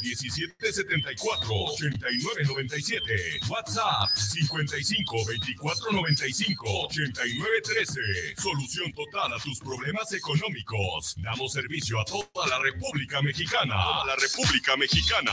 1774-8997. WhatsApp 55 24 95 89 13. Solución total a tus problemas económicos. Damos servicio a toda la República Mexicana. Toda la República Mexicana.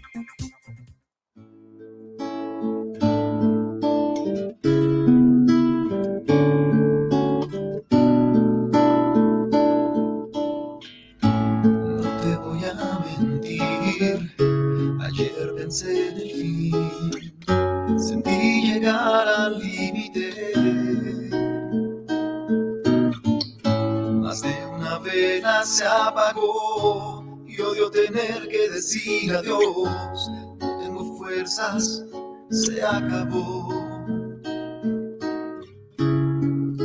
Tener que decir adiós. No tengo fuerzas, se acabó.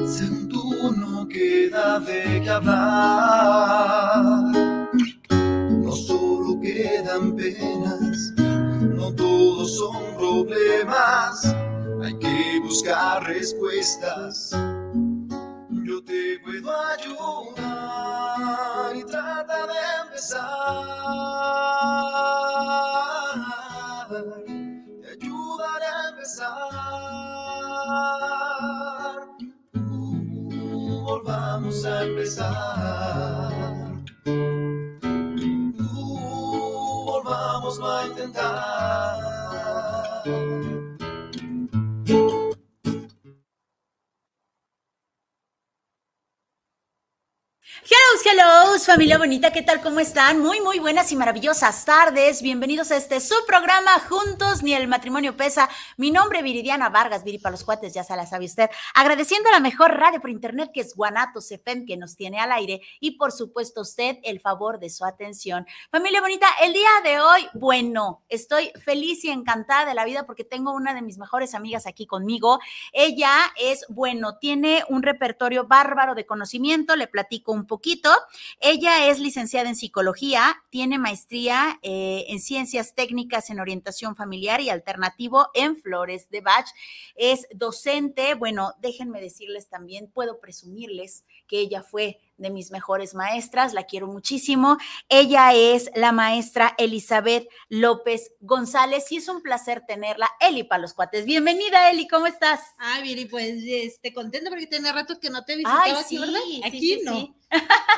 Según tú no queda de qué hablar. No solo quedan penas, no todos son problemas. Hay que buscar respuestas. Te puedo ayudar y trata de te ayudaré a empezar. Uh, volvamos a empezar. Uh, volvamos a intentar. Hello, hello, familia bonita, ¿qué tal? ¿Cómo están? Muy, muy buenas y maravillosas tardes. Bienvenidos a este su programa Juntos ni el matrimonio pesa. Mi nombre es Viridiana Vargas, Viri para los cuates, ya se la sabe usted. Agradeciendo a la mejor radio por internet que es Guanatos FM que nos tiene al aire y por supuesto usted el favor de su atención. Familia bonita, el día de hoy, bueno, estoy feliz y encantada de la vida porque tengo una de mis mejores amigas aquí conmigo. Ella es, bueno, tiene un repertorio bárbaro de conocimiento, le platico un poquito. Ella es licenciada en psicología, tiene maestría eh, en ciencias técnicas en orientación familiar y alternativo en Flores de Bach. Es docente, bueno, déjenme decirles también, puedo presumirles que ella fue de mis mejores maestras, la quiero muchísimo. Ella es la maestra Elizabeth López González y es un placer tenerla. Eli para los cuates. Bienvenida, Eli, ¿cómo estás? Ay, Viri, pues este, contenta porque tiene rato que no te visitaba aquí, ¿verdad? Aquí no.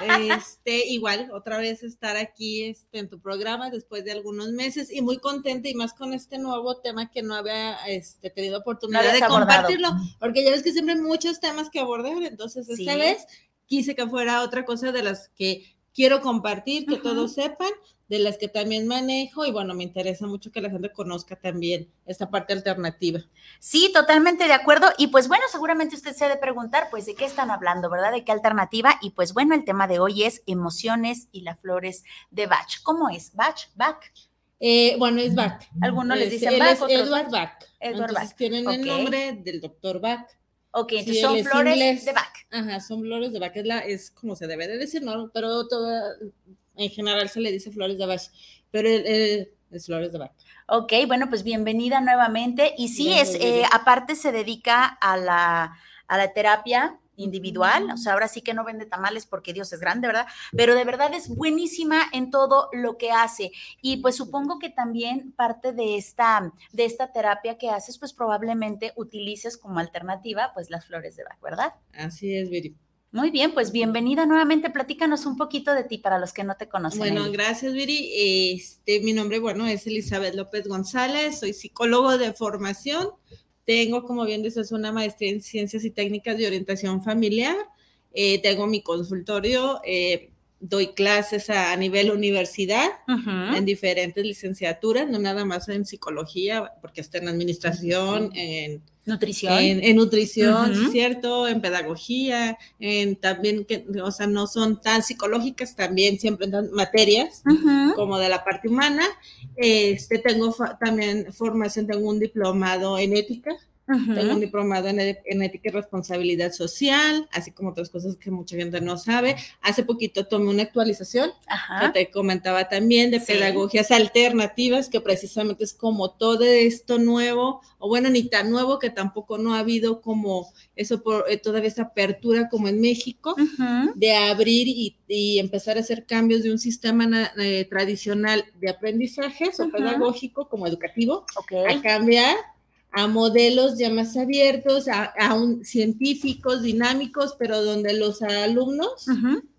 Este, igual, otra vez estar aquí este, en tu programa después de algunos meses y muy contenta y más con este nuevo tema que no había este, tenido oportunidad de compartirlo, porque ya ves que siempre hay muchos temas que abordar, entonces esta vez quise que fuera otra cosa de las que quiero compartir, que todos sepan, de las que también manejo y bueno, me interesa mucho que la gente conozca también esta parte alternativa. Sí, totalmente de acuerdo. Y pues bueno, seguramente usted se ha de preguntar, pues, ¿de qué están hablando, verdad? ¿De qué alternativa? Y pues bueno, el tema de hoy es emociones y las flores de Bach. ¿Cómo es? ¿Bach? ¿Bach? Eh, bueno, es Bach. Algunos les dicen Bach. Edward Bach. Edward Bach. Tienen el nombre del doctor Bach. Ok, entonces son flores de Bach. Ajá, son flores de Bach, es, la, es como se debe de decir, ¿no? Pero toda, en general se le dice flores de Bach, pero es flores de Bach. Ok, bueno, pues bienvenida nuevamente. Y sí, es, eh, aparte se dedica a la, a la terapia individual, o sea, ahora sí que no vende tamales porque Dios es grande, ¿verdad? Pero de verdad es buenísima en todo lo que hace. Y pues supongo que también parte de esta, de esta terapia que haces, pues probablemente utilices como alternativa, pues las flores de Bach, ¿verdad? Así es, Viri. Muy bien, pues bienvenida nuevamente. Platícanos un poquito de ti para los que no te conocen. Bueno, gracias, Viri. Este, mi nombre, bueno, es Elizabeth López González, soy psicólogo de formación Tengo, como bien dices, una maestría en ciencias y técnicas de orientación familiar. Eh, tengo mi consultorio. Eh, doy clases a, nivel universidad en diferentes licenciaturas, no nada más en psicología, porque está en administración, en nutrición, en, nutrición, ¿cierto? En pedagogía, en también que, o sea, no son tan psicológicas, también siempre en materias como de la parte humana. Este, tengo también formación, tengo un diplomado en ética tengo un diplomado en, ética y responsabilidad social, así como otras cosas que mucha gente no sabe. Hace poquito tomé una actualización que te comentaba también de pedagogías alternativas, que precisamente es como todo esto nuevo, o bueno, ni tan nuevo que tampoco no ha habido como eso por eh, todavía esa apertura como en México, de abrir y, empezar a hacer cambios de un sistema eh, tradicional de aprendizaje o pedagógico como educativo a cambiar a modelos ya más abiertos, a, un, científicos, dinámicos, pero donde los alumnos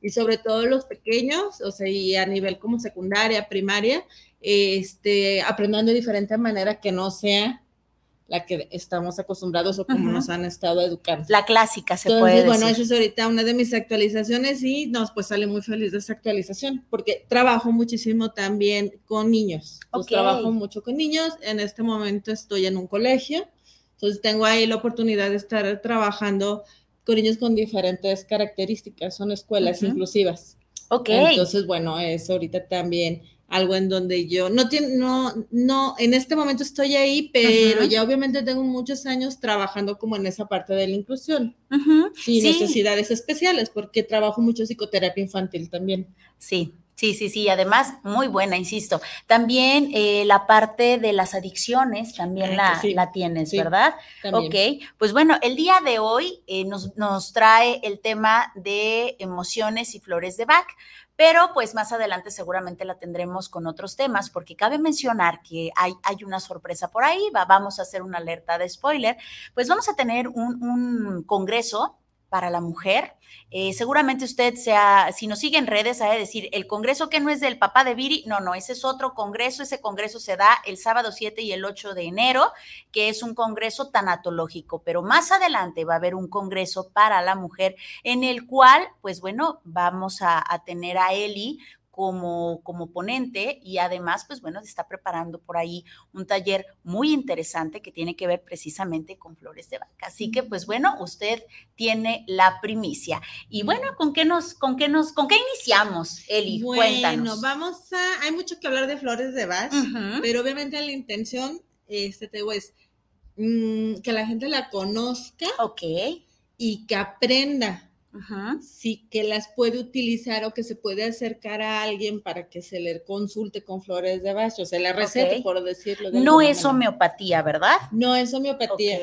y sobre todo los pequeños, o sea, y a nivel como secundaria, primaria, este, aprendan de diferente manera que no sea la que estamos acostumbrados o como nos han estado educando. La clásica se Entonces, puede bueno, eso es ahorita una de mis actualizaciones y nos pues sale muy feliz de esa actualización porque trabajo muchísimo también con niños. Pues, trabajo mucho con niños. En este momento estoy en un colegio. Entonces tengo ahí la oportunidad de estar trabajando con niños con diferentes características. Son escuelas inclusivas. Ok. Entonces, bueno, es ahorita también algo en donde yo no tiene, no, no, en este momento estoy ahí, pero ya obviamente tengo muchos años trabajando como en esa parte de la inclusión, sin necesidades especiales, porque trabajo mucho psicoterapia infantil también. Sí, Sí, sí, sí, además muy buena, insisto. También eh, la parte de las adicciones, también ah, la, la tienes, ¿verdad? Ok, pues bueno, el día de hoy eh, nos, nos, trae el tema de emociones y flores de Bach, pero pues más adelante seguramente la tendremos con otros temas, porque cabe mencionar que hay, hay una sorpresa por ahí, vamos a hacer una alerta de spoiler, pues vamos a tener un, un congreso para la mujer. Eh, seguramente usted sea, si nos sigue en redes, ha de decir, el congreso que no es del papá de Viri, no, no, ese es otro congreso, ese congreso se da el sábado 7 y el 8 de enero, que es un congreso tanatológico, pero más adelante va a haber un congreso para la mujer en el cual, pues bueno, vamos a, a tener a Eli como, como ponente y además, pues bueno, se está preparando por ahí un taller muy interesante que tiene que ver precisamente con flores de vaca. Así que, pues bueno, usted tiene la primicia. Y bueno, ¿con qué nos, con qué nos, con qué iniciamos, Eli? Bueno, vamos a, hay mucho que hablar de flores de Bach, pero obviamente la intención, este, te digo, es mm, que la gente la conozca. Ok. Y que aprenda sí que las puede utilizar o que se puede acercar a alguien para que se le consulte con flores de Bach, o se le recete, por decirlo. no es homeopatía, ¿verdad? No es homeopatía.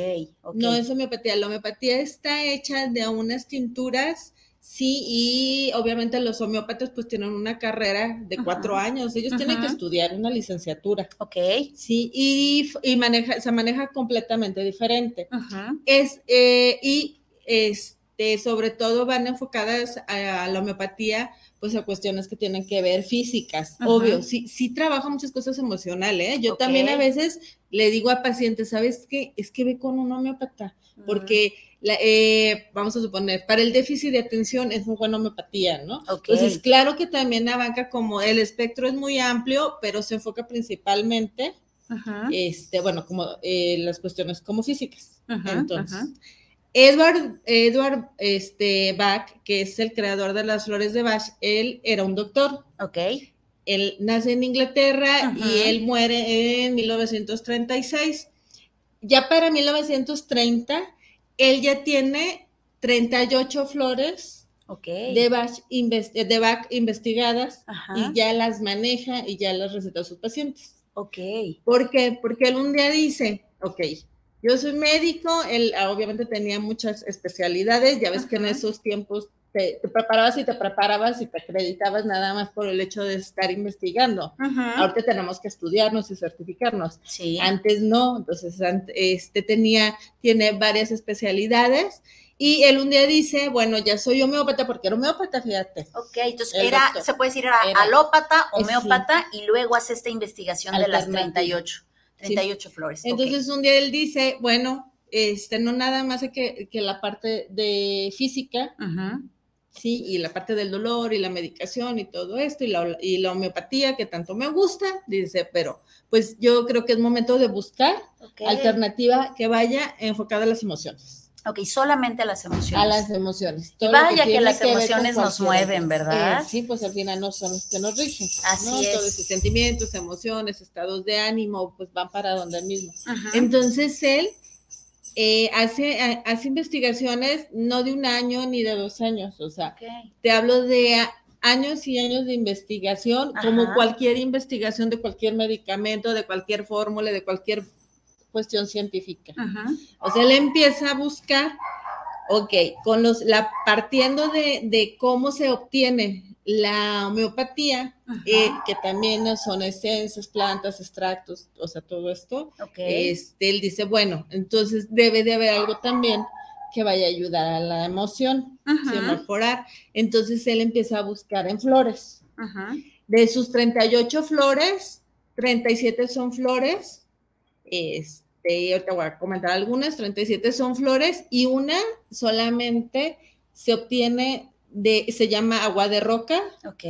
No es homeopatía. La homeopatía está hecha de unas tinturas, sí, y obviamente los homeópatas pues tienen una carrera de cuatro años. Ellos tienen que estudiar una licenciatura. Ok. Sí, y, maneja, se maneja completamente diferente. Es, eh, y es sobre todo van enfocadas a, la homeopatía, pues a cuestiones que tienen que ver físicas, obvio, sí, sí trabaja muchas cosas emocionales, ¿eh? yo también a veces le digo a pacientes, ¿sabes qué? Es que ve con un homeópata, porque... Eh, vamos a suponer, para el déficit de atención es muy buena homeopatía, ¿no? Entonces, claro que también la banca como el espectro es muy amplio, pero se enfoca principalmente, este, bueno, como eh, las cuestiones como físicas. Entonces, Edward, Edward este, Bach, que es el creador de las flores de Bach, él era un doctor. Ok. Él nace en Inglaterra y él muere en 1936. Ya para 1930, él ya tiene 38 flores de, Bach de Bach investigadas y ya las maneja y ya las receta a sus pacientes. Ok. ¿Por qué? Porque él un día dice, ok, yo soy médico, él ah, obviamente tenía muchas especialidades, ya ves que en esos tiempos te, preparabas y te preparabas y te acreditabas nada más por el hecho de estar investigando. Ahorita tenemos que estudiarnos y certificarnos. Sí. Antes no, entonces este tenía, tiene varias especialidades. Y él un día dice, bueno, ya soy homeópata porque era homeópata, fíjate. Ok, entonces era, se puede decir, era, alópata, homeópata, y luego hace esta investigación de las 38. 38 flores. Entonces un día él dice, bueno, este, no nada más que, que la parte de física, sí, y la parte del dolor y la medicación y todo esto, y la, y la homeopatía que tanto me gusta, dice, pero pues yo creo que es momento de buscar alternativa que vaya enfocada a las emociones. Ok, solamente a las emociones. A las emociones. y vaya que, las emociones nos mueven, ¿verdad? Eh, sí, pues al final no son los que nos rigen. Así es. Todos esos sentimientos, emociones, estados de ánimo, pues van para donde mismo. Entonces él eh, hace, hace investigaciones no de un año ni de dos años, o sea, te hablo de años y años de investigación, como cualquier investigación de cualquier medicamento, de cualquier fórmula, de cualquier cuestión científica. O sea, él empieza a buscar, ok, con los, la, partiendo de, cómo se obtiene la homeopatía, eh, que también son esencias, plantas, extractos, o sea, todo esto, este, él dice, bueno, entonces debe de haber algo también que vaya a ayudar a la emoción, a mejorar. Entonces él empieza a buscar en flores. De sus 38 flores, 37 son flores, este, este, ahorita voy a comentar algunas, 37 son flores y una solamente se obtiene de, se llama agua de roca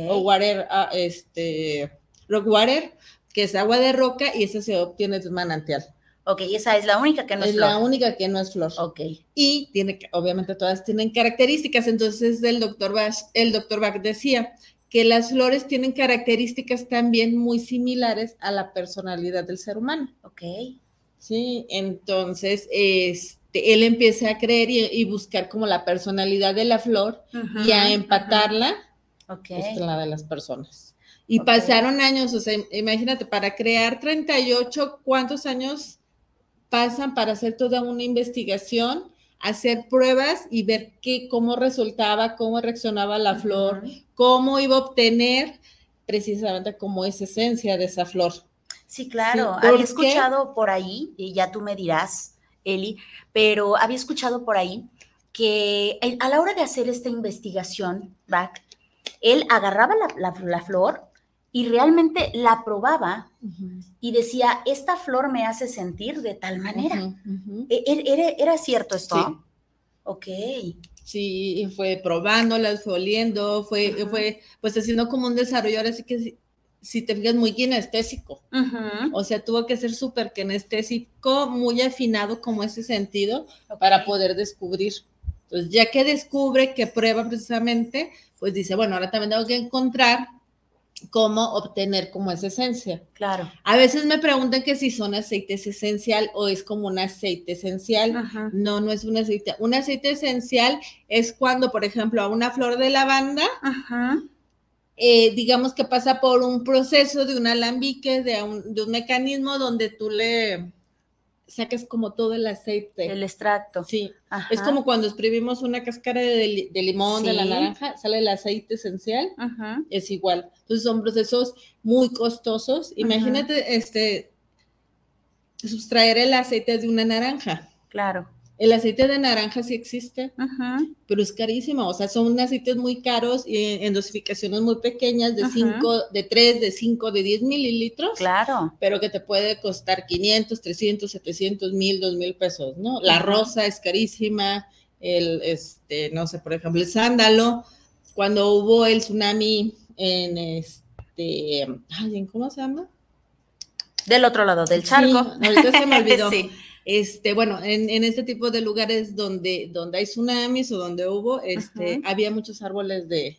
o water, ah, este, rock water, que es agua de roca y esa se obtiene de manantial. Ok, esa es la única que no es, es la única que no es flor. Ok. Y tiene, obviamente todas tienen características, entonces el doctor Bach, el doctor Bach decía que las flores tienen características también muy similares a la personalidad del ser humano. Ok. Sí, entonces este, él empieza a creer y, buscar como la personalidad de la flor y a empatarla okay. con la de las personas. Y pasaron años, o sea, imagínate, para crear 38, ¿cuántos años pasan para hacer toda una investigación? hacer pruebas y ver qué, cómo resultaba, cómo reaccionaba la flor, cómo iba a obtener precisamente como esa esencia de esa flor. Sí, claro. había escuchado por ahí, y ya tú me dirás, Eli, pero había escuchado por ahí que a la hora de hacer esta investigación, Back, él agarraba la, flor y realmente la probaba y decía, esta flor me hace sentir de tal manera. ¿E, e, ¿Era, cierto esto? Sí. Ok. Sí, fue probándolas, fue oliendo, fue, fue pues haciendo como un desarrollo, ahora sí que si te fijas, muy kinestésico. O sea, tuvo que ser súper kinestésico, muy afinado como ese sentido para poder descubrir. Entonces, ya que descubre, que prueba precisamente, pues dice, bueno, ahora también tengo que encontrar cómo obtener como esa esencia. Claro. A veces me preguntan que si son aceites esencial o es como un aceite esencial. No, no es un aceite. Un aceite esencial es cuando, por ejemplo, a una flor de lavanda, Ajá eh, digamos que pasa por un proceso de un alambique, de un, de un mecanismo donde tú le saques como todo el aceite. El extracto. Sí. Es como cuando exprimimos una cáscara de, limón, de la naranja, sale el aceite esencial. Es igual. Entonces son procesos muy costosos. Imagínate, este, sustraer el aceite de una naranja. Claro. El aceite de naranja sí existe, pero es carísimo. O sea, son aceites muy caros y en dosificaciones muy pequeñas, de 5, de 3, de 5, de 10 mililitros. Claro. Pero que te puede costar 500, 300, 700, 1000, 2000 pesos, ¿no? La rosa es carísima. El, este, no sé, por ejemplo, el sándalo. Cuando hubo el tsunami en este, ay, ¿cómo se llama? Del otro lado del charco. Sí, ahorita se me olvidó. sí este, bueno, en, en, este tipo de lugares donde, donde hay tsunamis o donde hubo, este, había muchos árboles de,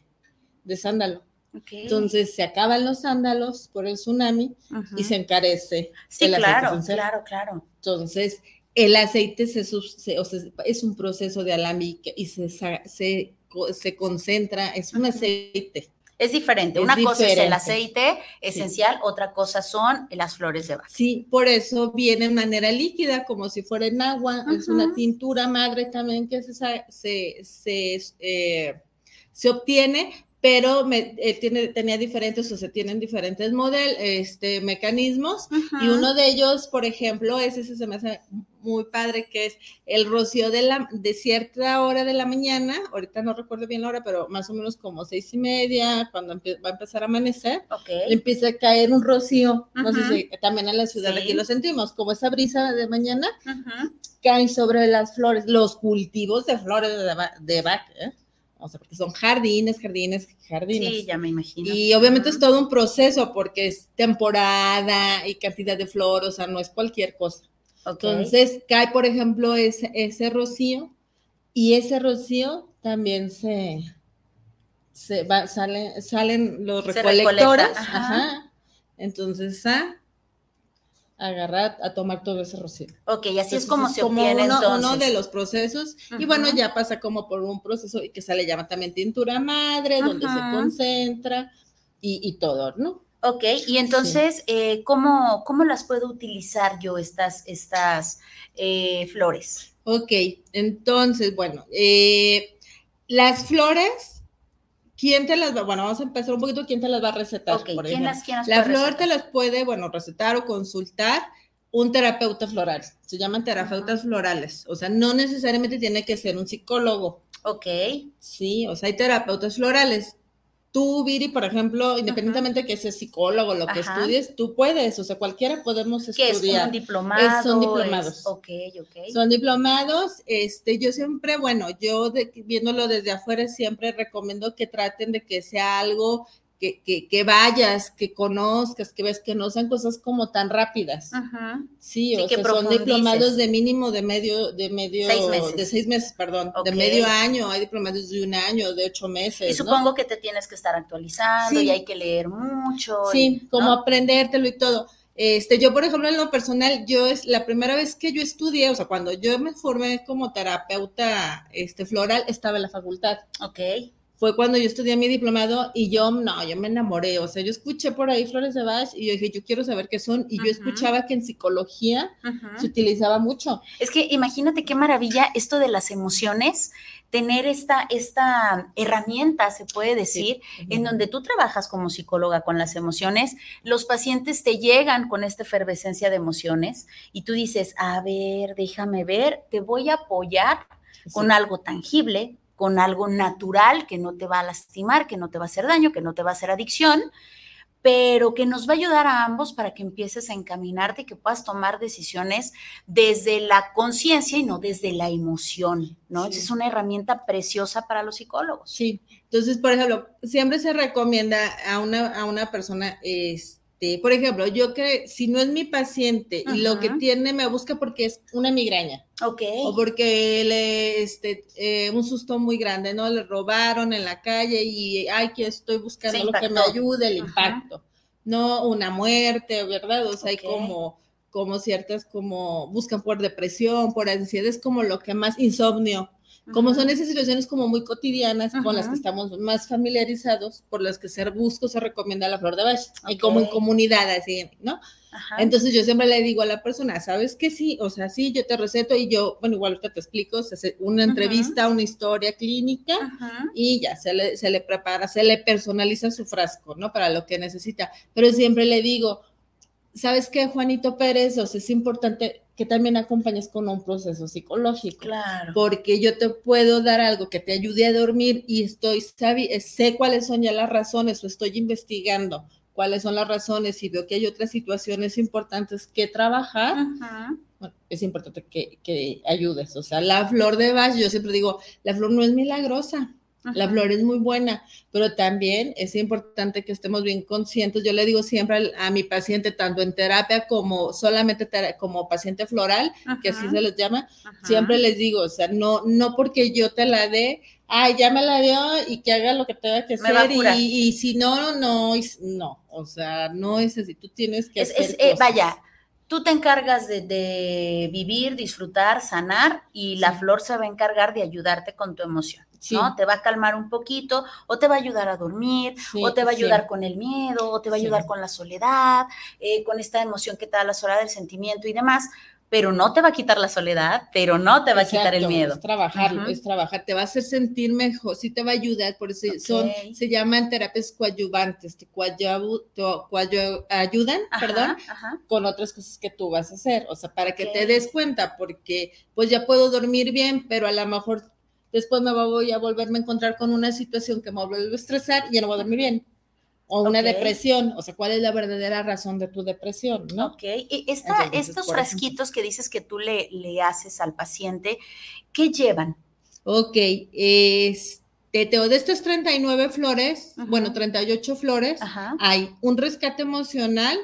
de sándalo. Entonces se acaban los sándalos por el tsunami y se encarece. Sí, claro, claro, claro. Entonces, el aceite se, es un proceso de alambique y se, se, se concentra, es un aceite. Es diferente. Una cosa es el aceite esencial, otra cosa son las flores de Bach. Sí, por eso viene en manera líquida, como si fuera en agua. Es una tintura madre también que se, se, se, eh, se obtiene, pero me, eh, tiene, tenía diferentes, o se tienen diferentes modelos, este, mecanismos, y uno de ellos, por ejemplo, ese se me hace muy padre que es el rocío de, la, de cierta hora de la mañana, ahorita no recuerdo bien la hora, pero más o menos como seis y media, cuando va a empezar a amanecer, empieza a caer un rocío, no sé si también en la ciudad aquí lo sentimos, como esa brisa de mañana, caen sobre las flores, los cultivos de flores de, de vaca, ¿eh? O sea, porque son jardines, jardines, jardines. Sí, ya me imagino. Y obviamente es todo un proceso porque es temporada y cantidad de flor, o sea, no es cualquier cosa. Entonces cae, por ejemplo, ese, ese rocío y ese rocío también se, se va, sale, salen los recolectores. Ajá. Entonces, a agarrar, a tomar todo ese rocío. Ok, y así es como se obtiene uno, entonces. uno de los procesos. Y bueno, ya pasa como por un proceso y que se le llama también tintura madre, donde se concentra y, y todo, ¿no? Ok, y entonces, eh, ¿cómo, ¿cómo, las puedo utilizar yo estas, estas eh, flores? Ok, entonces, bueno, eh, las flores, ¿quién te las va? Bueno, vamos a empezar un poquito, ¿quién te las va a recetar? Ok, ¿quién las, quién La flor te las puede, bueno, recetar o consultar un terapeuta floral. Se llaman terapeutas florales. O sea, no necesariamente tiene que ser un psicólogo. Ok. Sí, o sea, hay terapeutas florales tú, Viri, por ejemplo, independientemente que seas psicólogo, lo que estudies, tú puedes, o sea, cualquiera podemos estudiar. ¿Qué es un diplomado? son diplomados. ok, ok. Son diplomados. Este, yo siempre, bueno, yo viéndolo desde afuera siempre recomiendo que traten de que sea algo que, que, vayas, que conozcas, que ves que no sean cosas como tan rápidas. Sí, o sea, son diplomados de mínimo de medio, de medio, de seis meses, perdón, de medio año, hay diplomados de un año, de ocho meses. Y supongo que te tienes que estar actualizando y hay que leer mucho. Sí, como aprendértelo y todo. Este, yo, por ejemplo, en lo personal, yo es la primera vez que yo estudié, o sea, cuando yo me formé como terapeuta este, floral, estaba en la facultad. Ok fue cuando yo estudié mi diplomado y yo, no, yo me enamoré, o sea, yo escuché por ahí flores de Bach y yo dije, yo quiero saber qué son, y yo escuchaba que en psicología se utilizaba mucho. Es que imagínate qué maravilla esto de las emociones, tener esta, esta herramienta, se puede decir, en donde tú trabajas como psicóloga con las emociones, los pacientes te llegan con esta efervescencia de emociones y tú dices, a ver, déjame ver, te voy a apoyar con algo tangible, con algo natural que no te va a lastimar, que no te va a hacer daño, que no te va a hacer adicción, pero que nos va a ayudar a ambos para que empieces a encaminarte y que puedas tomar decisiones desde la conciencia y no desde la emoción, ¿no? Es una herramienta preciosa para los psicólogos. Sí, entonces, por ejemplo, siempre se recomienda a una, a una persona, este, este, por ejemplo, yo que si no es mi paciente y lo que tiene me busca porque es una migraña. Ok. O porque le, este, eh, un susto muy grande, ¿no? Le robaron en la calle y, ay, que estoy buscando lo que me ayude, el impacto. No una muerte, ¿verdad? O sea, hay como, como ciertas, como buscan por depresión, por ansiedad, es como lo que más, insomnio. Como son esas situaciones como muy cotidianas con las que estamos más familiarizados, por las que ser busco se recomienda la flor de Bach, y como en comunidad, así, ¿no? Entonces yo siempre le digo a la persona, ¿sabes qué sí? O sea, sí, yo te receto y yo, bueno, igual ahorita te explico, se hace una entrevista, una historia clínica y ya se le, se le prepara, se le personaliza su frasco, ¿no? Para lo que necesita. Pero siempre le digo, ¿sabes qué, Juanito Pérez? O sea, es importante que también acompañes con un proceso psicológico. Claro. Porque yo te puedo dar algo que te ayude a dormir y estoy, sabe, sé cuáles son ya las razones o estoy investigando cuáles son las razones y veo que hay otras situaciones importantes que trabajar. Bueno, es importante que, que ayudes. O sea, la flor de Bach, yo siempre digo, la flor no es milagrosa la flor es muy buena, pero también es importante que estemos bien conscientes. Yo le digo siempre a, mi paciente, tanto en terapia como solamente como paciente floral, que así se les llama, siempre les digo, o sea, no, no porque yo te la dé, ay, ya me la dio y que haga lo que tenga que hacer y, si no, no, no, o sea, no es así, tú tienes que hacer eh, vaya, tú te encargas de, vivir, disfrutar, sanar y la flor se va a encargar de ayudarte con tu emoción. ¿No? Te va a calmar un poquito, o te va a ayudar a dormir, o te va a ayudar con el miedo, o te va a ayudar con la soledad, eh, con esta emoción que te da la soledad del sentimiento y demás. pero no te va a quitar la soledad, pero no te va a quitar el miedo. Es trabajarlo, es trabajar, te va a hacer sentir mejor, sí te va a ayudar, por eso son, se llaman terapias coadyuvantes, te, ayudan, perdón, con otras cosas que tú vas a hacer, o sea, para que te des cuenta, porque pues ya puedo dormir bien, pero a lo mejor después me voy a volverme a encontrar con una situación que me vuelve a estresar y ya no voy a dormir bien o una depresión, o sea, ¿cuál es la verdadera razón de tu depresión? ¿no? Ok, y estos frasquitos que dices que tú le, le, haces al paciente, ¿qué llevan? Ok, este, de estas 39 flores, bueno, 38 flores, hay un rescate emocional,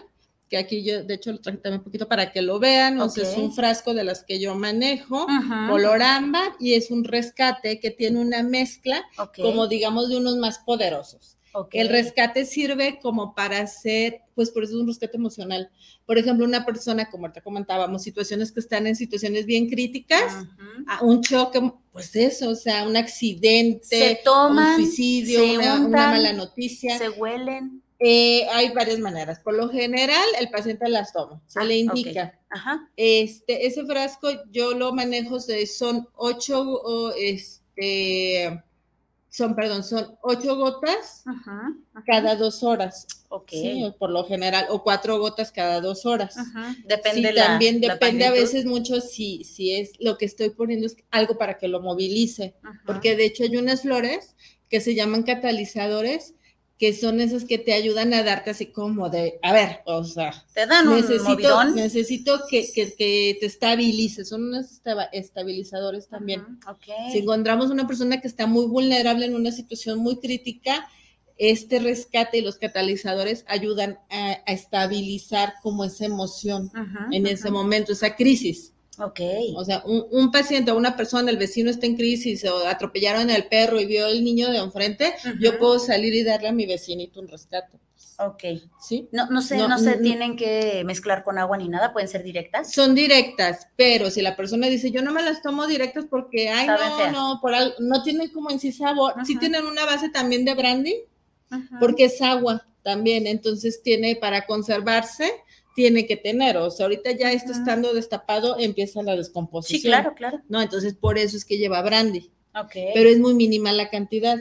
que aquí yo, de hecho, lo traje también un poquito para que lo vean, o sea, es un frasco de las que yo manejo, color ámbar, y es un rescate que tiene una mezcla, como digamos, de unos más poderosos. El rescate sirve como para hacer, pues por eso es un rescate emocional. Por ejemplo, una persona, como te comentábamos, situaciones que están en situaciones bien críticas, un choque, pues eso, o sea, un accidente, se toman, un suicidio, una, mala noticia. Se huelen. Eh, hay varias maneras. Por lo general, el paciente las toma, se ah, le indica. Este, ese frasco yo lo manejo, son ocho, este son, perdón, son ocho gotas cada dos horas. Ok. por lo general, o cuatro gotas cada dos horas. Depende sí, También depende a veces mucho si, si es lo que estoy poniendo es algo para que lo movilice. Porque de hecho hay unas flores que se llaman catalizadores que son esas que te ayudan a darte así como de, a ver, o sea, te dan un necesito, necesito que, te estabilices, son unos estabilizadores también. Si encontramos una persona que está muy vulnerable en una situación muy crítica, este rescate y los catalizadores ayudan a, estabilizar como esa emoción en ese momento, esa crisis. Ok. O sea, un, paciente o una persona, el vecino está en crisis o atropellaron al perro y vio el niño de enfrente, yo puedo salir y darle a mi vecinito un rescate. Ok. ¿Sí? No, no se, no, se tienen que mezclar con agua ni nada, pueden ser directas. Son directas, pero si la persona dice, yo no me las tomo directas porque, ay, no, no, por algo, no tienen como en sí sabor, sí tienen una base también de brandy, porque es agua también, entonces tiene para conservarse, tiene que tener, o sea, ahorita ya esto estando destapado empieza la descomposición. Sí, claro, claro. No, entonces por eso es que lleva brandy. Ok. Pero es muy mínima la cantidad.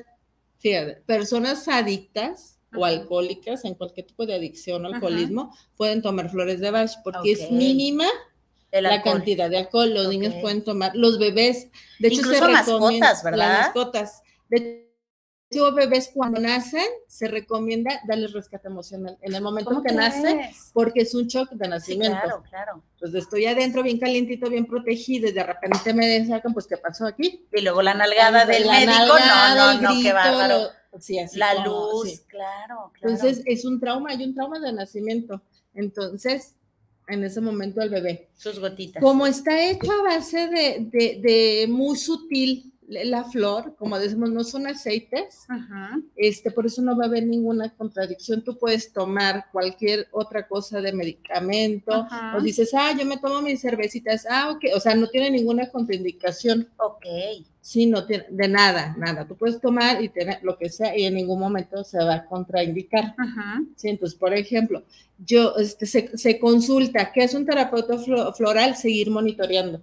Fíjate, personas adictas o alcohólicas en cualquier tipo de adicción o alcoholismo pueden tomar flores de Bach porque es mínima la cantidad de alcohol. Los niños pueden tomar, los bebés, de hecho Incluso se mascotas, ¿verdad? Las mascotas. De bebés cuando nacen, se recomienda darles rescate emocional en el momento que nacen, porque es un shock de nacimiento. claro, claro. Pues estoy adentro bien calientito, bien protegido, y de repente me sacan, pues, ¿qué pasó aquí? Y luego la nalgada del médico, no, no, no, qué bárbaro. la luz, claro, claro. Entonces, es un trauma, hay un trauma de nacimiento. Entonces, en ese momento el bebé. Sus gotitas. Como está hecho a base de, de, de muy sutil, la flor, como decimos, no son aceites, este, por eso no va a haber ninguna contradicción. Tú puedes tomar cualquier otra cosa de medicamento, o dices, ah, yo me tomo mis cervecitas, ah, ok, o sea, no tiene ninguna contraindicación. Ok. Sí, no tiene, de nada, nada. Tú puedes tomar y tener lo que sea y en ningún momento se va a contraindicar. Sí, entonces, por ejemplo, yo, este, se, se consulta, ¿qué es un terapeuta floral? Seguir monitoreando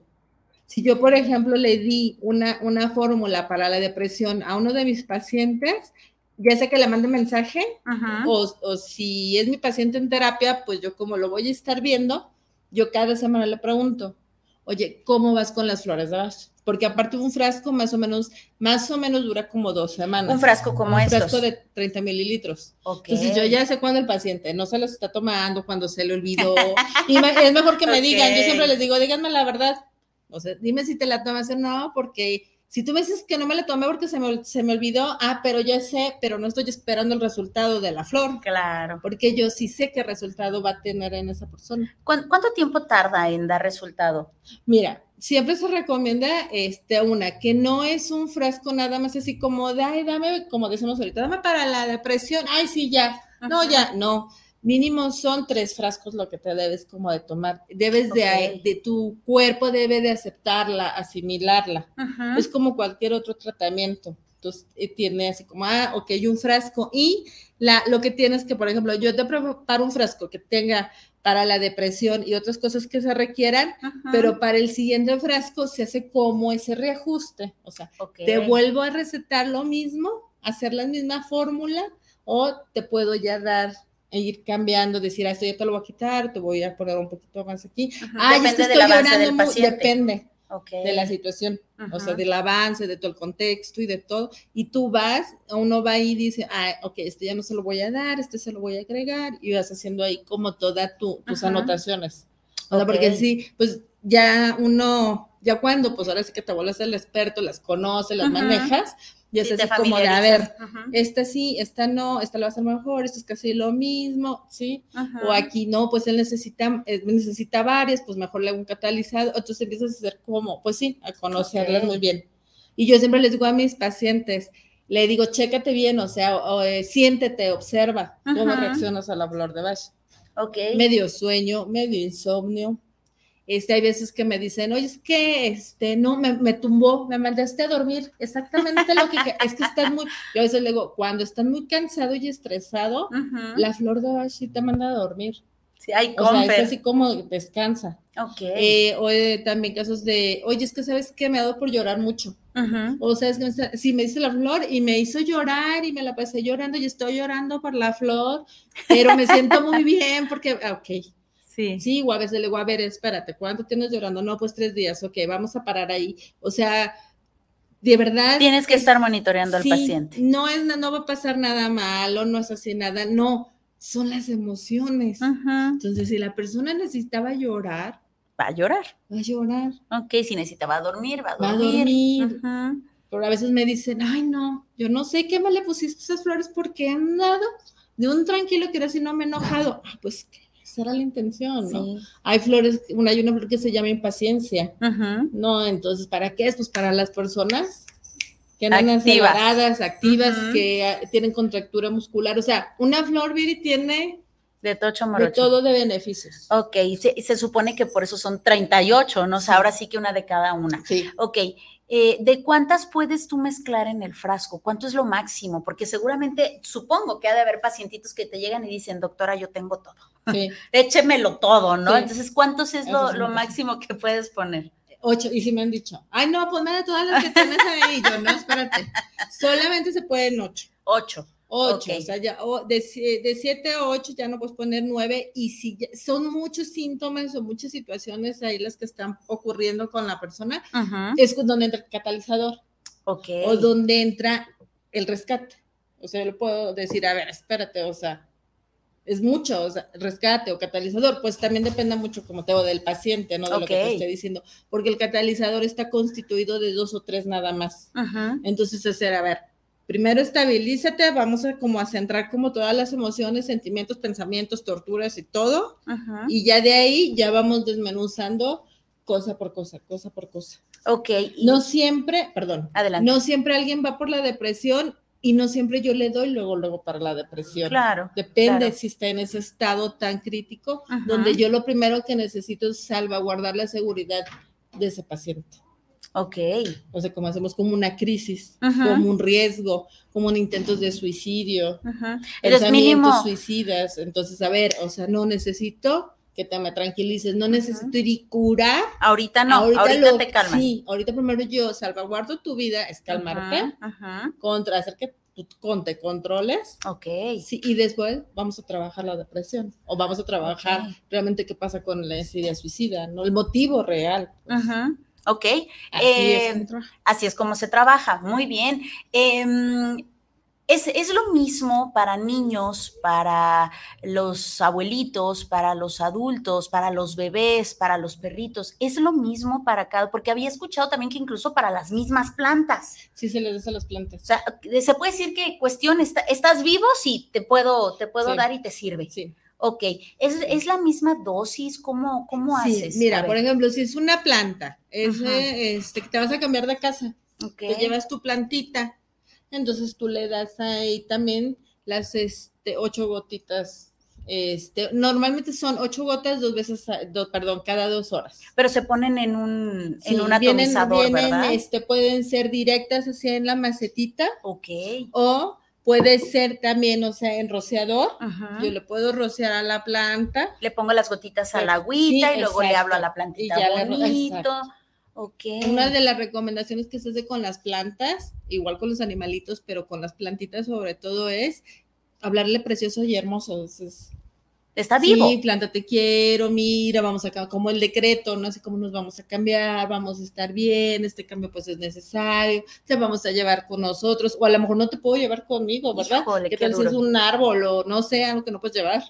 si yo, por ejemplo, le di una, una fórmula para la depresión a uno de mis pacientes, ya sé que le mande mensaje, o, o, si es mi paciente en terapia, pues yo como lo voy a estar viendo, yo cada semana le pregunto, oye, ¿cómo vas con las flores de Bach? Porque aparte un frasco más o menos, más o menos dura como dos semanas. Un frasco como Un frasco de 30 mililitros. Entonces yo ya sé cuándo el paciente no se los está tomando, cuando se le olvidó. y es mejor que me digan, yo siempre les digo, díganme la verdad, o sea, dime si te la tomas o no, porque si tú me dices que no me la tomé porque se me, se me olvidó, ah, pero ya sé, pero no estoy esperando el resultado de la flor. Claro. Porque yo sí sé qué resultado va a tener en esa persona. ¿Cuánto tiempo tarda en dar resultado? Mira, siempre se recomienda este, una, que no es un frasco nada más así como ay, dame, como decimos ahorita, dame para la depresión, ay, sí, ya. No, ya, no mínimo son tres frascos lo que te debes como de tomar. Debes de, de tu cuerpo debe de aceptarla, asimilarla. Es como cualquier otro tratamiento. Entonces eh, tiene así como, ah, ok, un frasco. Y la, lo que tienes que, por ejemplo, yo te preparo un frasco que tenga para la depresión y otras cosas que se requieran, pero para el siguiente frasco se hace como ese reajuste. O sea, te vuelvo a recetar lo mismo, hacer la misma fórmula, o te puedo ya dar ir cambiando, decir, ah, esto ya te lo voy a quitar, te voy a poner un poquito más aquí. Ah, depende del avance del paciente. Depende de la situación, o sea, del avance, de todo el contexto y de todo. Y tú vas, uno va y dice, ah, ok, este ya no se lo voy a dar, este se lo voy a agregar, y vas haciendo ahí como todas tus anotaciones. O sea, porque sí, pues ya uno, ya cuando, pues ahora sí que te vuelves el experto, las conoces, las manejas, y es así como de, a ver, esta sí, esta no, esta lo va a hacer mejor, esto es casi lo mismo, ¿sí? O aquí no, pues él necesita, eh, necesita varias, pues mejor le hago un catalizado, entonces empiezas a hacer como, pues sí, a conocerlas muy bien. Y yo siempre les digo a mis pacientes, le digo, chécate bien, o sea, o, eh, siéntete, observa cómo reaccionas a la flor de Bach. Ok. Medio sueño, medio insomnio, este, hay veces que me dicen, oye, es que este, no, me, tumbó, me mandaste a dormir, exactamente lo que, es que estás muy, yo a veces le digo, cuando estás muy cansado y estresado, la flor de Bach te manda a dormir. Sí, hay o sea, es así como descansa. Ok. Eh, o eh, también casos de, oye, es que sabes que me ha dado por llorar mucho. O sea, es que si me dice la flor y me hizo llorar y me la pasé llorando y estoy llorando por la flor, pero me siento muy bien porque, ah, ok, Sí. Sí, o a veces le digo, a ver, espérate, ¿cuánto tienes llorando? No, pues tres días, ok, vamos a parar ahí. O sea, de verdad. Tienes que estar monitoreando al paciente. No es, no va a pasar nada malo, no es así nada, no, son las emociones. Entonces, si la persona necesitaba llorar, va a llorar. Va a llorar. Ok, si necesitaba dormir, va a dormir. Va a dormir. Pero a veces me dicen, ay, no, yo no sé qué me le pusiste esas flores porque han dado de un tranquilo que era así, no me he enojado. Ah, pues, ¿qué? Esa era la intención, ¿no? Hay flores, una, hay una flor que se llama impaciencia, ¿no? Entonces, ¿para qué es? Pues para las personas que andan activas, aceleradas, activas que tienen contractura muscular. O sea, una flor, Viri, tiene de, de todo de beneficios. Ok, se, se, supone que por eso son 38, ¿no? O sea, ahora sí que una de cada una. Sí. Ok, eh, ¿de cuántas puedes tú mezclar en el frasco? ¿Cuánto es lo máximo? Porque seguramente, supongo que ha de haber pacientitos que te llegan y dicen, doctora, yo tengo todo. Sí. Échemelo todo, ¿no? Entonces, ¿cuántos es lo, máximo que puedes poner? Ocho, y si me han dicho, ay, no, ponme de todas las que tienes ahí. Yo, no, espérate. Solamente se pueden ocho. Ocho. Ocho, o sea, ya, de, siete a ocho ya no puedes poner nueve y si son muchos síntomas o muchas situaciones ahí las que están ocurriendo con la persona, es donde entra el catalizador. Ok. O donde entra el rescate. O sea, yo le puedo decir, a ver, espérate, o sea, es mucho, o sea, rescate o catalizador, pues también depende mucho, como te digo, del paciente, ¿no? De lo que te estoy diciendo, porque el catalizador está constituido de dos o tres nada más. Entonces, es a ver, primero estabilízate, vamos a como a centrar como todas las emociones, sentimientos, pensamientos, torturas y todo, y ya de ahí ya vamos desmenuzando cosa por cosa, cosa por cosa. Ok. No siempre, perdón, Adelante. no siempre alguien va por la depresión y no siempre yo le doy luego, luego para la depresión. Claro. Depende si está en ese estado tan crítico, donde yo lo primero que necesito es salvaguardar la seguridad de ese paciente. Ok. O sea, como hacemos como una crisis, como un riesgo, como un intento de suicidio, pensamientos suicidas. Entonces, a ver, o sea, no necesito que te me tranquilices, no necesito ir y curar. Ahorita no, ahorita, te calmas. Sí, ahorita primero yo salvaguardo tu vida, es calmarte, contra hacer que tú te controles. Ok. Sí, y después vamos a trabajar la depresión o vamos a trabajar realmente qué pasa con la idea suicida, ¿no? El motivo real. Ajá. Ok. Así, es, em, así, es, como se trabaja. Muy bien. Em, es, lo mismo para niños, para los abuelitos, para los adultos, para los bebés, para los perritos. Es lo mismo para cada, porque había escuchado también que incluso para las mismas plantas. Sí, se les da a las plantas. O sea, se puede decir que cuestión, estás vivo, sí, te puedo, te puedo dar y te sirve. Sí. Ok, ¿Es, la misma dosis? ¿Cómo, cómo sí, haces? Mira, por ejemplo, si es una planta, es, este, que te vas a cambiar de casa, te llevas tu plantita, entonces tú le das ahí también las este, ocho gotitas Este, normalmente son ocho gotas dos veces, perdón, cada dos horas. Pero se ponen en un, en un atomizador, vienen, ¿verdad? Este, pueden ser directas así en la macetita. Ok. O puede ser también, o sea, en rociador. Yo le puedo rociar a la planta. Le pongo las gotitas a la agüita y luego le hablo a la plantita y ya bonito. Okay. Una de las recomendaciones que se hace con las plantas, igual con los animalitos, pero con las plantitas sobre todo es hablarle precioso y hermoso. Es, Está vivo. Sí, planta, te quiero, mira, vamos acá, como el decreto, no sé cómo nos vamos a cambiar, vamos a estar bien, este cambio pues es necesario, te vamos a llevar con nosotros, o a lo mejor no te puedo llevar conmigo, ¿verdad? que tal si es un árbol o no sé, algo que no puedes llevar.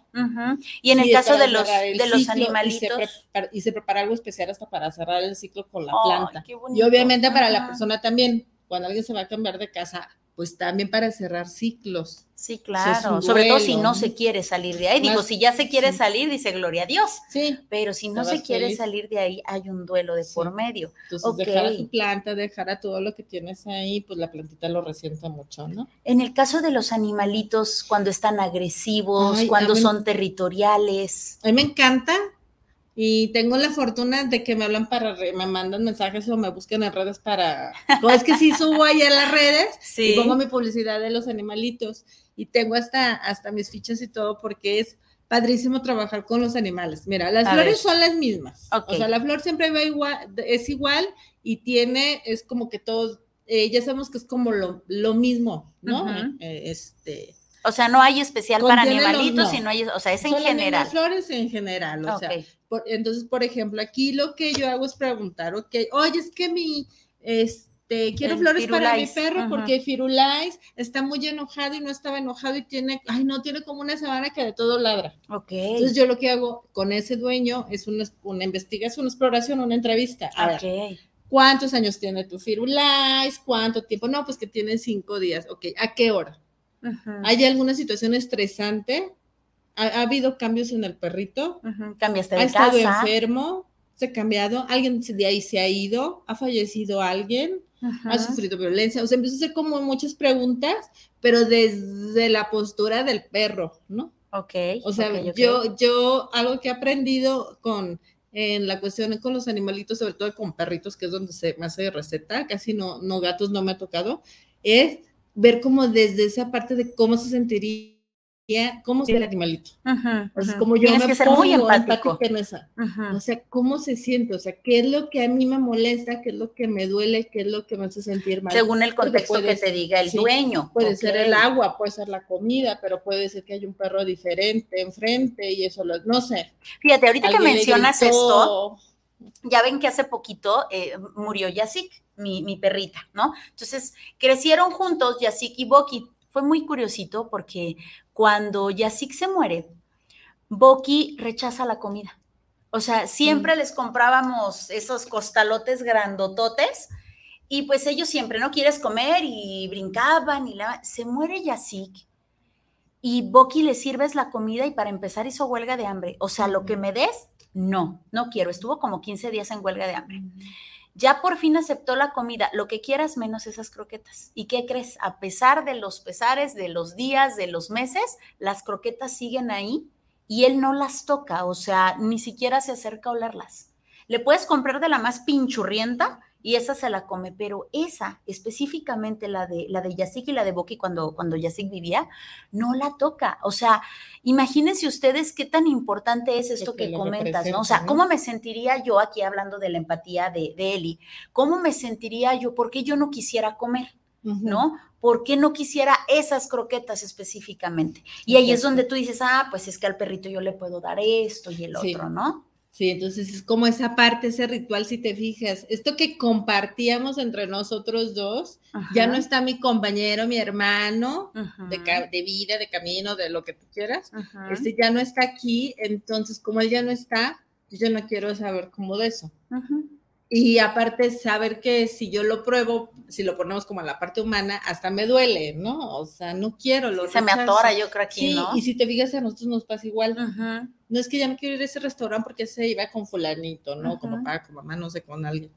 Y en el caso de los, de los animalitos. Y se, prepara, algo especial hasta para cerrar el ciclo con la planta. Y obviamente para la persona también, cuando alguien se va a cambiar de casa, pues también para cerrar ciclos. Sí, claro, sobre todo si no se quiere salir de ahí. Digo, si ya se quiere salir, dice gloria a Dios. Sí. Pero si no se quiere salir de ahí, hay un duelo de por medio. Entonces, dejar a tu planta, dejar a todo lo que tienes ahí, pues la plantita lo resienta mucho, ¿no? En el caso de los animalitos, cuando están agresivos, cuando son territoriales. A mí me encanta y tengo la fortuna de que me hablan para, me mandan mensajes o me buscan en redes para, pues es que sí subo ahí a las redes y pongo mi publicidad de los animalitos y tengo hasta, hasta mis fichas y todo porque es padrísimo trabajar con los animales. Mira, las flores son las mismas. O sea, la flor siempre va igual, es igual y tiene, es como que todos, eh, ya sabemos que es como lo, lo mismo, ¿no? Eh, este o sea, no hay especial para animalitos, sino hay, o sea, es en general. Las flores en general, o sea, entonces, por ejemplo, aquí lo que yo hago es preguntar, ok, oye, es que mi, este, quiero flores para mi perro porque Firulais está muy enojado y no estaba enojado y tiene, ay, no, tiene como una sabana que de todo ladra. Ok. Entonces, yo lo que hago con ese dueño es una, una investigación, una exploración, una entrevista. A ver, ¿cuántos años tiene tu Firulais? ¿Cuánto tiempo? No, pues que tiene cinco días. Ok, ¿a qué hora? ¿Hay alguna situación estresante? ¿Ha, habido cambios en el perrito? ¿Cambiaste de ¿Ha estado enfermo? ¿Se ha cambiado? ¿Alguien de ahí se ha ido? ¿Ha fallecido alguien? ¿Ha sufrido violencia? O sea, empiezo a hacer como muchas preguntas, pero desde la postura del perro, ¿no? Ok. O sea, yo, yo, algo que he aprendido con, en la cuestión con los animalitos, sobre todo con perritos, que es donde se me hace receta, casi no, no gatos no me ha tocado, es ver como desde esa parte de cómo se sentiría, cómo sería el animalito. como yo Tienes me que ser muy empático. En esa. O sea, cómo se siente, o sea, qué es lo que a mí me molesta, qué es lo que me duele, qué es lo que me hace sentir mal. Según el contexto que te diga el dueño. Puede ser el agua, puede ser la comida, pero puede ser que haya un perro diferente enfrente y eso, lo, no sé. Fíjate, ahorita que mencionas esto, ya ven que hace poquito eh, murió Yasik, mi, mi, perrita, ¿no? Entonces, crecieron juntos Yasik y Boki. Fue muy curiosito porque cuando Yasik se muere, Boki rechaza la comida. O sea, siempre mm. les comprábamos esos costalotes grandototes y pues ellos siempre, ¿no? Quieres comer y brincaban y la... Se muere Yasik y Boki le sirves la comida y para empezar hizo huelga de hambre. O sea, lo que me des, no, no quiero. Estuvo como 15 días en huelga de hambre. Ya por fin aceptó la comida, lo que quieras menos esas croquetas. ¿Y qué crees? A pesar de los pesares, de los días, de los meses, las croquetas siguen ahí y él no las toca, o sea, ni siquiera se acerca a olerlas. Le puedes comprar de la más pinchurrienta, y esa se la come, pero esa específicamente la de la de Yasik y la de Boki cuando cuando Yasik vivía, no la toca. O sea, imagínense ustedes qué tan importante es esto que, comentas, ¿no? O sea, ¿cómo me sentiría yo aquí hablando de la empatía de, de Eli? ¿Cómo me sentiría yo? ¿Por qué yo no quisiera comer? ¿No? ¿Por qué no quisiera esas croquetas específicamente? Y ahí es donde tú dices, ah, pues es que al perrito yo le puedo dar esto y el otro, ¿no? Sí, entonces es como esa parte, ese ritual, si te fijas, esto que compartíamos entre nosotros dos, ya no está mi compañero, mi hermano de, vida, de camino, de lo que tú quieras, este ya no está aquí, entonces como él ya no está, yo no quiero saber cómo de eso. Y aparte, saber que si yo lo pruebo, si lo ponemos como en la parte humana, hasta me duele, ¿no? O sea, no quiero. Lo Se me atora, yo creo aquí, ¿no? Y si te fijas, a nosotros nos pasa igual. No es que ya no quiero ir a ese restaurante porque se iba con fulanito, ¿no? Como papá, con mamá, no sé, con alguien.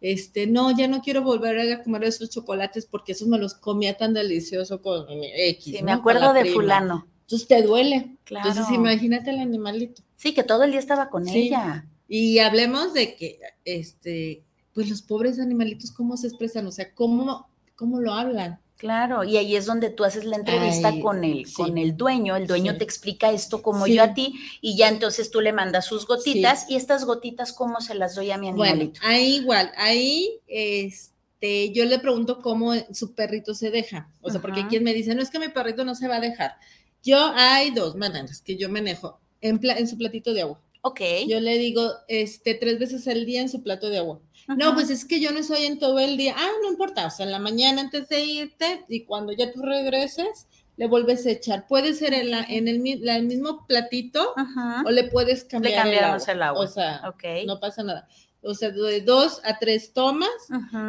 Este, no, ya no quiero volver a comer esos chocolates porque esos me los comía tan delicioso con X. Sí, me acuerdo de fulano. Entonces te duele. Claro. Entonces imagínate el animalito. Sí, que todo el día estaba con ella. Y hablemos de que, este, pues los pobres animalitos, ¿cómo se expresan? O sea, ¿cómo, cómo lo hablan? Claro, y ahí es donde tú haces la entrevista con el, con el dueño, el dueño te explica esto como yo a ti, y ya entonces tú le mandas sus gotitas, y estas gotitas, ¿cómo se las doy a mi animalito? Bueno, ahí igual, ahí este, yo le pregunto cómo su perrito se deja, o sea, porque quien me dice, no es que mi perrito no se va a dejar. Yo hay dos maneras que yo manejo en, en su platito de agua. Ok. Yo le digo, este, tres veces al día en su plato de agua. No, pues es que yo no estoy en todo el día. Ah, no importa, o sea, en la mañana antes de irte y cuando ya tú regreses, le vuelves a echar. Puede ser en, la, en el, mismo platito o le puedes cambiar le el, agua. O sea, no pasa nada. O sea, de dos a tres tomas,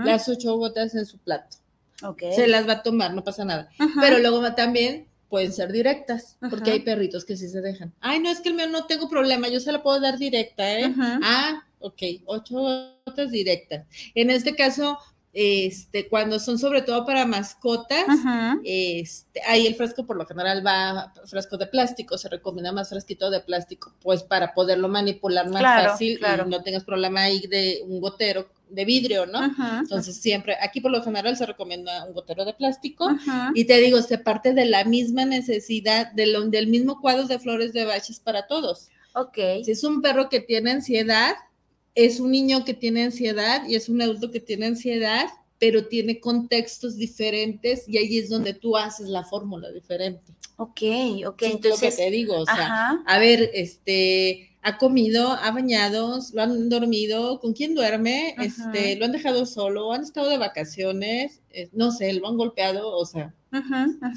las ocho gotas en su plato. Okay. Se las va a tomar, no pasa nada. Pero luego también pueden ser directas, porque hay perritos que sí se dejan. Ay, no, es que el mío no tengo problema, yo se la puedo dar directa, ¿eh? Ah, ok, ocho gotas directas. En este caso, este, cuando son sobre todo para mascotas, este, ahí el frasco por lo general va frasco de plástico, se recomienda más frasquito de plástico, pues para poderlo manipular más fácil y no tengas problema ahí de un gotero de vidrio, ¿no? Entonces siempre, aquí por lo general se recomienda un gotero de plástico y te digo, se parte de la misma necesidad, de del mismo cuadro de flores de baches para todos. Ok. Si es un perro que tiene ansiedad, es un niño que tiene ansiedad y es un adulto que tiene ansiedad, pero tiene contextos diferentes y ahí es donde tú haces la fórmula diferente. Ok, ok. Entonces, lo que te digo, o sea, a ver, este, ha comido, ha bañado, lo han dormido, con quién duerme, este, lo han dejado solo, han estado de vacaciones, eh, no sé, lo han golpeado, o sea,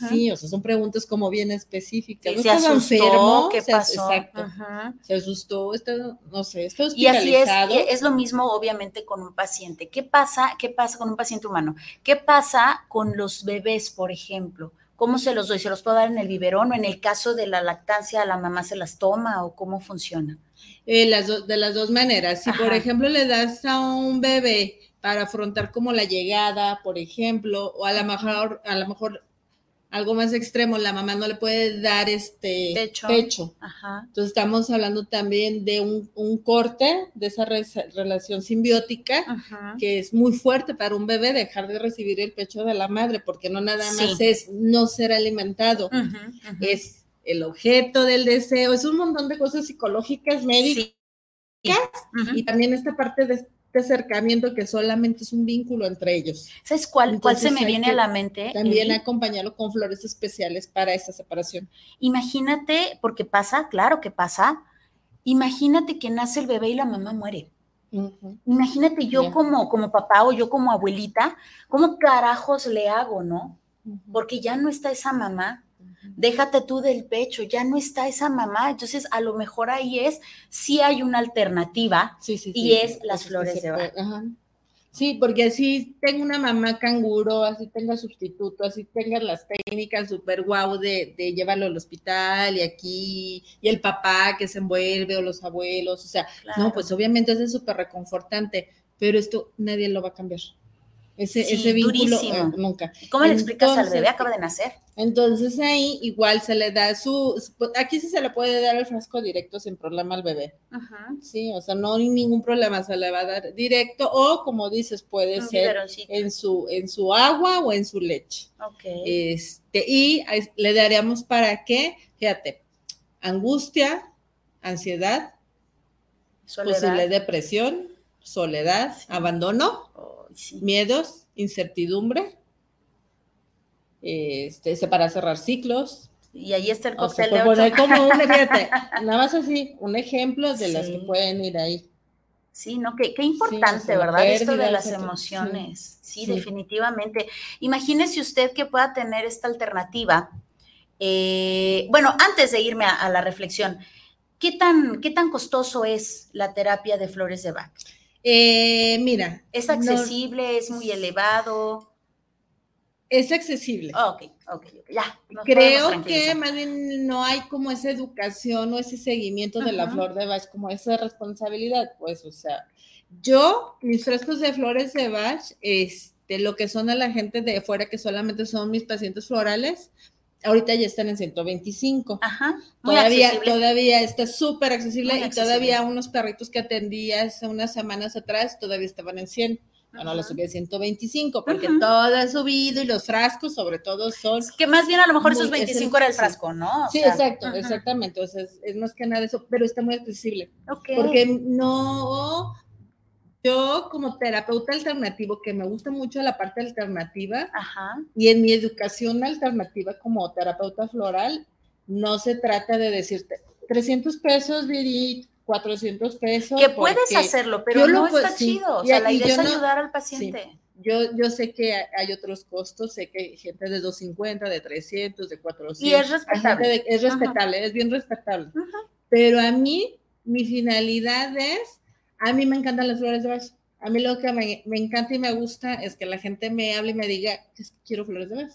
sí, o sea, son preguntas como bien específicas. se asustó, ¿qué pasó? Exacto, se asustó, está, no sé, está Y así es, es lo mismo obviamente con un paciente. ¿Qué pasa, qué pasa con un paciente humano? ¿Qué pasa con los bebés, por ejemplo? ¿Cómo se los doy? ¿Se los puedo dar en el biberón o en el caso de la lactancia la mamá se las toma o cómo funciona? Eh, las de las dos maneras. Si por ejemplo le das a un bebé para afrontar como la llegada, por ejemplo, o a lo mejor, a lo mejor algo más extremo, la mamá no le puede dar este pecho. Entonces estamos hablando también de un, corte de esa relación simbiótica que es muy fuerte para un bebé dejar de recibir el pecho de la madre, porque no nada más es no ser alimentado, es el objeto del deseo, es un montón de cosas psicológicas, médicas. Y también esta parte de este acercamiento que solamente es un vínculo entre ellos. ¿Sabes cuál, cuál se me viene a la mente? También acompañarlo con flores especiales para esa separación. Imagínate, porque pasa, claro que pasa, imagínate que nace el bebé y la mamá muere. Imagínate yo como, como papá o yo como abuelita, ¿cómo carajos le hago, no? Porque ya no está esa mamá, déjate tú del pecho, ya no está esa mamá, entonces a lo mejor ahí es, sí hay una alternativa y es las flores de Bach. Sí, porque así tengo una mamá canguro, así tenga sustituto, así tengas las técnicas súper guau de, de, llevarlo al hospital y aquí, y el papá que se envuelve o los abuelos, o sea, no, pues obviamente eso es súper reconfortante, pero esto nadie lo va a cambiar. Ese, ese vínculo eh, nunca. ¿Cómo le explicas al bebé? Acaba de nacer. Entonces ahí igual se le da su, pues, aquí sí se le puede dar el frasco directo sin problema al bebé. Sí, o sea, no hay ningún problema, se le va a dar directo o como dices, puede ser en su, en su agua o en su leche. Este, y le daríamos para qué, fíjate, angustia, ansiedad, posible depresión, soledad, abandono miedos, incertidumbre, este, para cerrar ciclos. Y ahí está el cóctel de como un, nada más así, un ejemplo de las que pueden ir ahí. Sí, ¿no? Qué, importante, ¿verdad? Esto de las emociones. Sí, definitivamente. Imagínese usted que pueda tener esta alternativa. Eh, bueno, antes de irme a, la reflexión, ¿qué tan, ¿qué tan costoso es la terapia de flores de Bach? Eh, mira. ¿Es accesible? ¿Es muy elevado? Es accesible. ok, ok, ya. Creo que más bien no hay como esa educación o ese seguimiento de la flor de Bach, como esa responsabilidad, pues, o sea, yo, mis frescos de flores de Bach, este, lo que son a la gente de fuera, que solamente son mis pacientes florales, ahorita ya están en 125. Ajá. todavía, todavía está súper accesible y todavía unos perritos que atendí hace unas semanas atrás todavía estaban en 100. Bueno, lo subí a 125 porque todo ha subido y los frascos sobre todo son... que más bien a lo mejor esos 25 era el frasco, ¿no? sí, exacto, exactamente. O sea, es, más que nada eso, pero está muy accesible. Porque no... Yo como terapeuta alternativo, que me gusta mucho la parte alternativa, y en mi educación alternativa como terapeuta floral, no se trata de decirte 300 pesos, Viri, 400 pesos. Que puedes hacerlo, pero no está chido. O sea, la idea es ayudar al paciente. Yo, yo sé que hay otros costos, sé que hay gente de 250, de 300, de 400. Y es respetable. es respetable, es bien respetable. Pero a mí, mi finalidad es, a mí me encantan las flores de Bach. A mí lo que me, me, encanta y me gusta es que la gente me hable y me diga, quiero flores de Bach.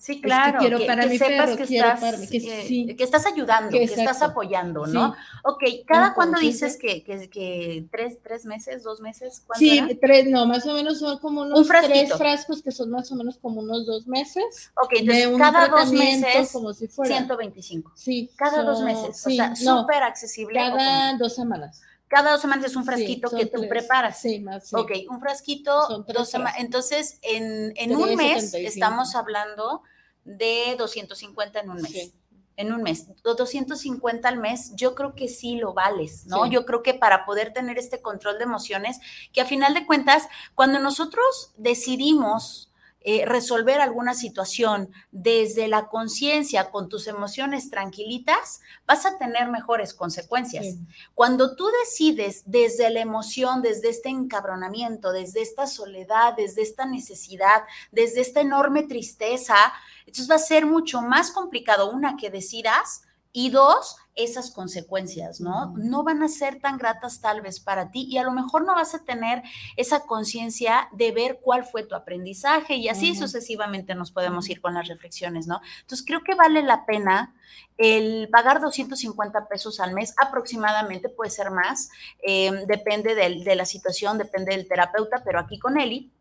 Sí, claro, que, quiero para sepas que, estás, que, estás ayudando, que, estás apoyando, ¿no? Ok, ¿cada cuándo dices que, que, tres, tres meses, dos meses? Sí, tres, no, más o menos son como unos tres frascos que son más o menos como unos dos meses. Ok, entonces cada dos meses, como si fuera. 125. Sí. Cada dos meses, o sea, súper accesible. Cada dos semanas cada dos semanas es un frasquito que tú preparas. Sí, más. Sí. Ok, un frasquito, dos semanas. Entonces, en, en un mes estamos hablando de 250 en un mes. En un mes, 250 al mes, yo creo que sí lo vales, ¿no? Yo creo que para poder tener este control de emociones, que a final de cuentas, cuando nosotros decidimos eh, resolver alguna situación desde la conciencia, con tus emociones tranquilitas, vas a tener mejores consecuencias. Cuando tú decides desde la emoción, desde este encabronamiento, desde esta soledad, desde esta necesidad, desde esta enorme tristeza, entonces va a ser mucho más complicado, una, que decidas y dos, esas consecuencias, ¿no? No van a ser tan gratas tal vez para ti y a lo mejor no vas a tener esa conciencia de ver cuál fue tu aprendizaje y así sucesivamente nos podemos ir con las reflexiones, ¿no? Entonces creo que vale la pena el pagar 250 pesos al mes aproximadamente, puede ser más, em, depende de, de la situación, depende del terapeuta, pero aquí con Eli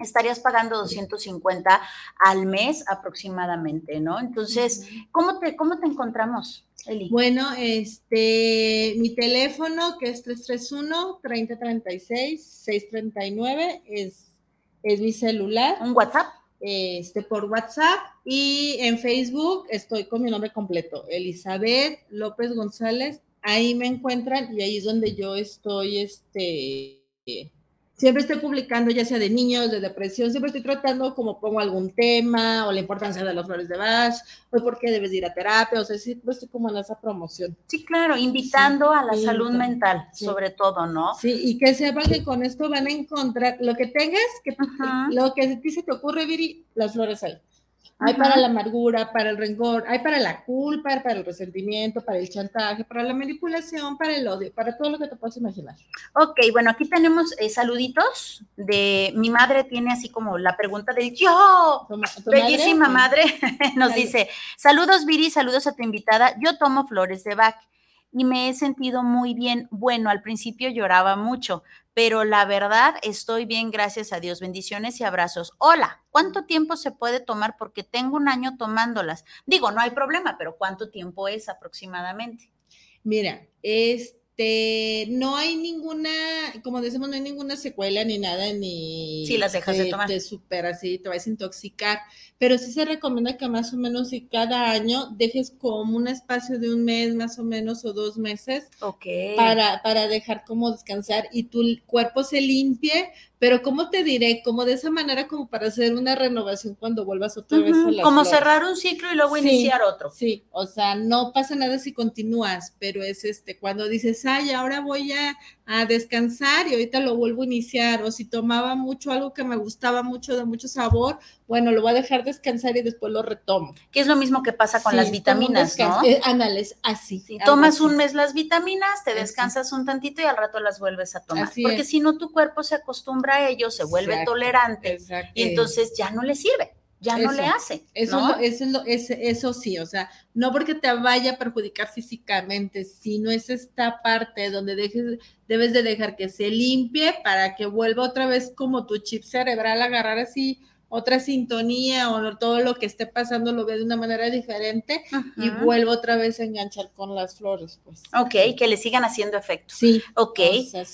estarías pagando 250 al mes aproximadamente, ¿no? Entonces, ¿cómo te, cómo te encontramos, Eli? Bueno, este, mi teléfono, que es 331-3036-639, es, es mi celular. ¿Un WhatsApp? Este, por WhatsApp y en Facebook estoy con mi nombre completo, Elizabeth López González. Ahí me encuentran y ahí es donde yo estoy, este, siempre estoy publicando, ya sea de niños, de depresión, siempre estoy tratando como pongo algún tema o la importancia de las flores de Bach, o por qué debes ir a terapia, o sea, siempre estoy como en esa promoción. Sí, claro, invitando a la salud mental, sobre todo, ¿no? Sí, y que sepan que con esto van a encontrar lo que tengas, que lo que a ti se te ocurre, Viri, las flores hay. Para la amargura, para el rencor, hay para la culpa, para el resentimiento, para el chantaje, para la manipulación, para el odio, para todo lo que te puedas imaginar. Ok, bueno, aquí tenemos eh, saluditos de mi madre tiene así como la pregunta de yo, bellísima madre, nos dice, saludos Viri, saludos a tu invitada, yo tomo flores de Bach y me he sentido muy bien. Bueno, al principio lloraba mucho, pero la verdad estoy bien, gracias a Dios. Bendiciones y abrazos. Hola, ¿cuánto tiempo se puede tomar? Porque tengo un año tomándolas. Digo, no hay problema, pero ¿cuánto tiempo es aproximadamente? Mira, este este, no hay ninguna, como decimos, no hay ninguna secuela ni nada, ni... Si las dejas de tomar. Te supera así, te vas a intoxicar, pero sí se recomienda que más o menos si cada año dejes como un espacio de un mes más o menos o dos meses. Ok. Para, para dejar como descansar y tu cuerpo se limpie, pero ¿cómo te diré? Como de esa manera como para hacer una renovación cuando vuelvas otra vez a la Como cerrar un ciclo y luego iniciar otro. Sí, o sea, no pasa nada si continúas, pero es este, cuando dices, ay, ahora voy a, a descansar y ahorita lo vuelvo a iniciar, o si tomaba mucho algo que me gustaba mucho, de mucho sabor, bueno, lo voy a dejar descansar y después lo retomo. Que es lo mismo que pasa con las vitaminas, ¿no? Eh, ándales, así. tomas un mes las vitaminas, te descansas un tantito y al rato las vuelves a tomar. Porque si no, tu cuerpo se acostumbra a ello, se vuelve tolerante y entonces ya no le sirve ya no le hace. Eso, eso, es eso sí, o sea, no porque te vaya a perjudicar físicamente, sino es esta parte donde dejes, debes de dejar que se limpie para que vuelva otra vez como tu chip cerebral a agarrar así otra sintonía o todo lo que esté pasando lo ve de una manera diferente y vuelvo otra vez a enganchar con las flores, pues. Ok, que le sigan haciendo efecto. Sí. Ok.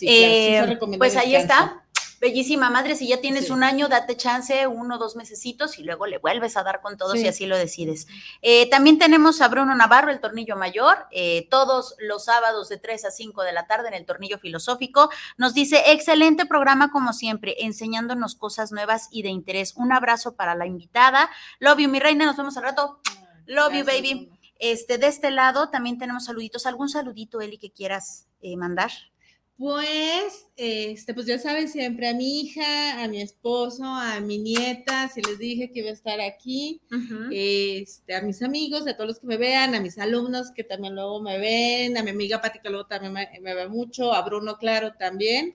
Eh, pues ahí está. Bellísima madre, si ya tienes un año, date chance, uno o dos mesecitos y luego le vuelves a dar con todo si así lo decides. Eh, también tenemos a Bruno Navarro, el tornillo mayor, eh, todos los sábados de 3 a 5 de la tarde en el tornillo filosófico. Nos dice, excelente programa como siempre, enseñándonos cosas nuevas y de interés. Un abrazo para la invitada. Love you, mi reina, nos vemos al rato. Love you, baby. Este, de este lado también tenemos saluditos. ¿Algún saludito, Eli, que quieras eh, mandar? Pues, este, pues ya saben, siempre a mi hija, a mi esposo, a mi nieta, si les dije que iba a estar aquí, este, a mis amigos, a todos los que me vean, a mis alumnos que también luego me ven, a mi amiga Pati que luego también me, me ve mucho, a Bruno, claro, también.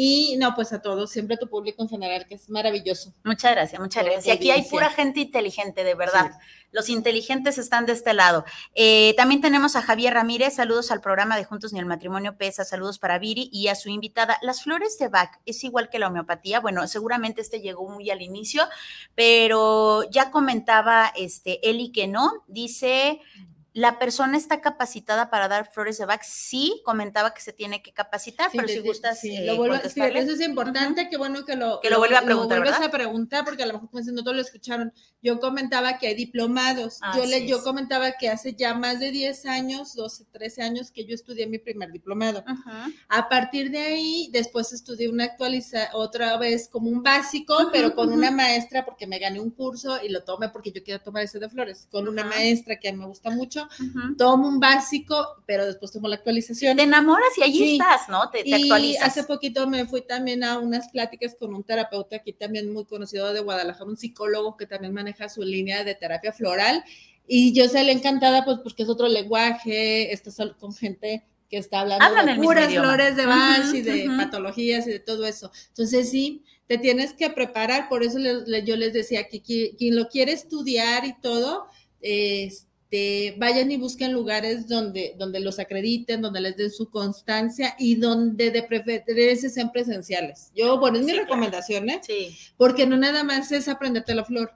Y no, pues a todos, siempre a tu público en general, que es maravilloso. Muchas gracias, muchas gracias. Y aquí hay pura gente inteligente, de verdad. Los inteligentes están de este lado. Eh, también tenemos a Javier Ramírez, saludos al programa de Juntos ni el Matrimonio Pesa, saludos para Viri y a su invitada. Las flores de Bach es igual que la homeopatía. Bueno, seguramente este llegó muy al inicio, pero ya comentaba este Eli que no. Dice ¿La persona está capacitada para dar flores de Bach? Sí, comentaba que se tiene que capacitar, pero si gustas. Sí, lo vuelvo, sí, eso es importante, qué bueno que lo, que lo, vuelva a preguntar. Lo vuelves a preguntar, porque a lo mejor pues, no todos lo escucharon. Yo comentaba que hay diplomados. yo, le, yo comentaba que hace ya más de 10 años, 12, 13 años, que yo estudié mi primer diplomado. A partir de ahí, después estudié una actualiza otra vez como un básico, pero con una maestra, porque me gané un curso y lo tomé porque yo quiero tomar ese de flores, con una maestra que a mí me gusta mucho tomo un básico, pero después tomo la actualización. Te enamoras y allí estás, ¿no? Te, y hace poquito me fui también a unas pláticas con un terapeuta aquí también muy conocido de Guadalajara, un psicólogo que también maneja su línea de terapia floral. Y yo salí encantada, pues porque es otro lenguaje, estás con gente que está hablando de puras flores de Bach y de patologías y de todo eso. Entonces sí, te tienes que preparar, por eso yo les decía que quien, lo quiere estudiar y todo, es este, vayan y busquen lugares donde, donde los acrediten, donde les den su constancia y donde de preferencia sean presenciales. Yo, bueno, es mi recomendación, ¿eh? Sí. Porque no nada más es aprenderte la flor.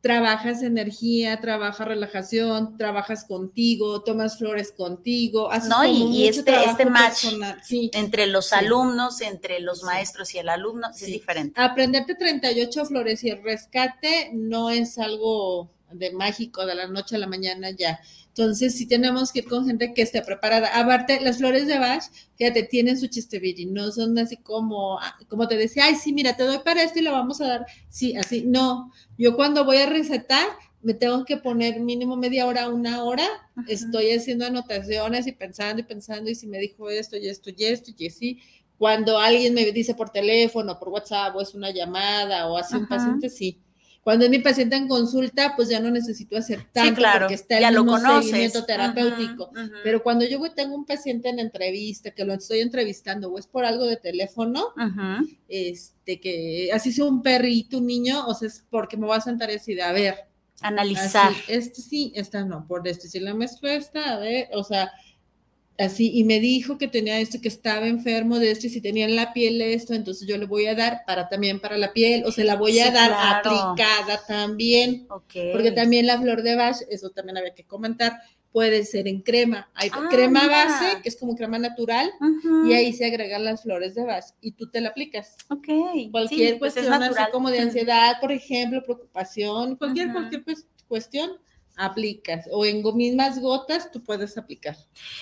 Trabajas energía, trabajas relajación, trabajas contigo, tomas flores contigo. Haces no, y, este, este match entre los alumnos, entre los maestros y el alumno, es diferente. Aprenderte 38 flores y el rescate no es algo de mágico de la noche a la mañana ya. Entonces, sí tenemos que ir con gente que esté preparada. Aparte, las flores de Bach, fíjate, tienen su chiste no son así como, ah, como te decía, ay, sí, mira, te doy para esto y lo vamos a dar. Sí, así, no. Yo cuando voy a recetar, me tengo que poner mínimo media hora, una hora. Estoy haciendo anotaciones y pensando y pensando, y si me dijo esto y esto y esto y así. Cuando alguien me dice por teléfono, por WhatsApp, o es una llamada, o así un paciente, sí cuando es mi paciente en consulta, pues ya no necesito hacer tanto porque está el mismo seguimiento terapéutico. Pero cuando yo tengo un paciente en entrevista, que lo estoy entrevistando, o es por algo de teléfono, este, que así sea un perrito, un niño, o sea, es porque me voy a sentar y decir, a ver. Analizar. este sí, esta no, por esto, si la mezcla esta, a ver, o sea, así, y me dijo que tenía esto, que estaba enfermo de esto, y si tenía en la piel esto, entonces yo le voy a dar para también para la piel, o se la voy a dar aplicada también, porque también la flor de Bach, eso también había que comentar, puede ser en crema. Hay ah, crema base, que es como crema natural, y ahí se agregan las flores de Bach y tú te la aplicas. Ok. Cualquier pues cuestión, así como de ansiedad, por ejemplo, preocupación, cualquier, cualquier cuestión, aplicas o en mismas gotas tú puedes aplicar.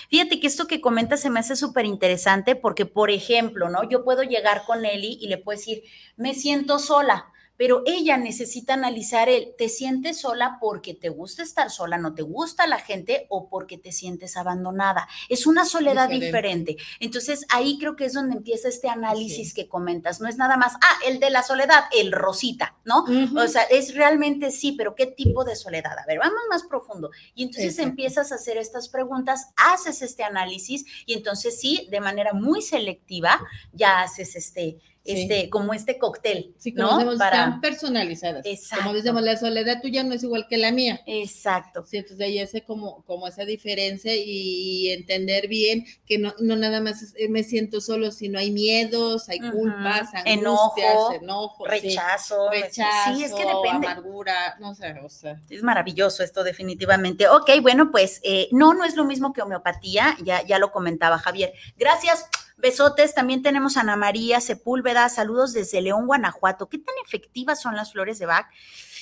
Fíjate que esto que comentas se me hace súper interesante porque, por ejemplo, ¿no? Yo puedo llegar con Eli y le puedo decir, me siento sola pero ella necesita analizar el, ¿te sientes sola porque te gusta estar sola, no te gusta la gente o porque te sientes abandonada? Es una soledad diferente. Entonces ahí creo que es donde empieza este análisis que comentas. No es nada más, ah, el de la soledad, el rosita, ¿no? O sea, es realmente sí, pero ¿qué tipo de soledad? A ver, vamos más profundo. Y entonces empiezas a hacer estas preguntas, haces este análisis y entonces sí, de manera muy selectiva, ya haces este este, como este cóctel. Sí, ¿no? Para... personalizadas. Exacto. Como decimos, la soledad tuya no es igual que la mía. Exacto. Sí, entonces ahí hace como, como esa diferencia y entender bien que no, no nada más eh, me siento solo, sino hay miedos, hay culpas, angustias, enojo, rechazo, rechazo, sí, es que depende. amargura, no sé, o sea. Es maravilloso esto definitivamente. Ok, bueno, pues eh, no, no es lo mismo que homeopatía, ya, ya lo comentaba Javier. Gracias. Besotes, también tenemos a Ana María Sepúlveda, saludos desde León, Guanajuato. ¿Qué tan efectivas son las flores de Bach?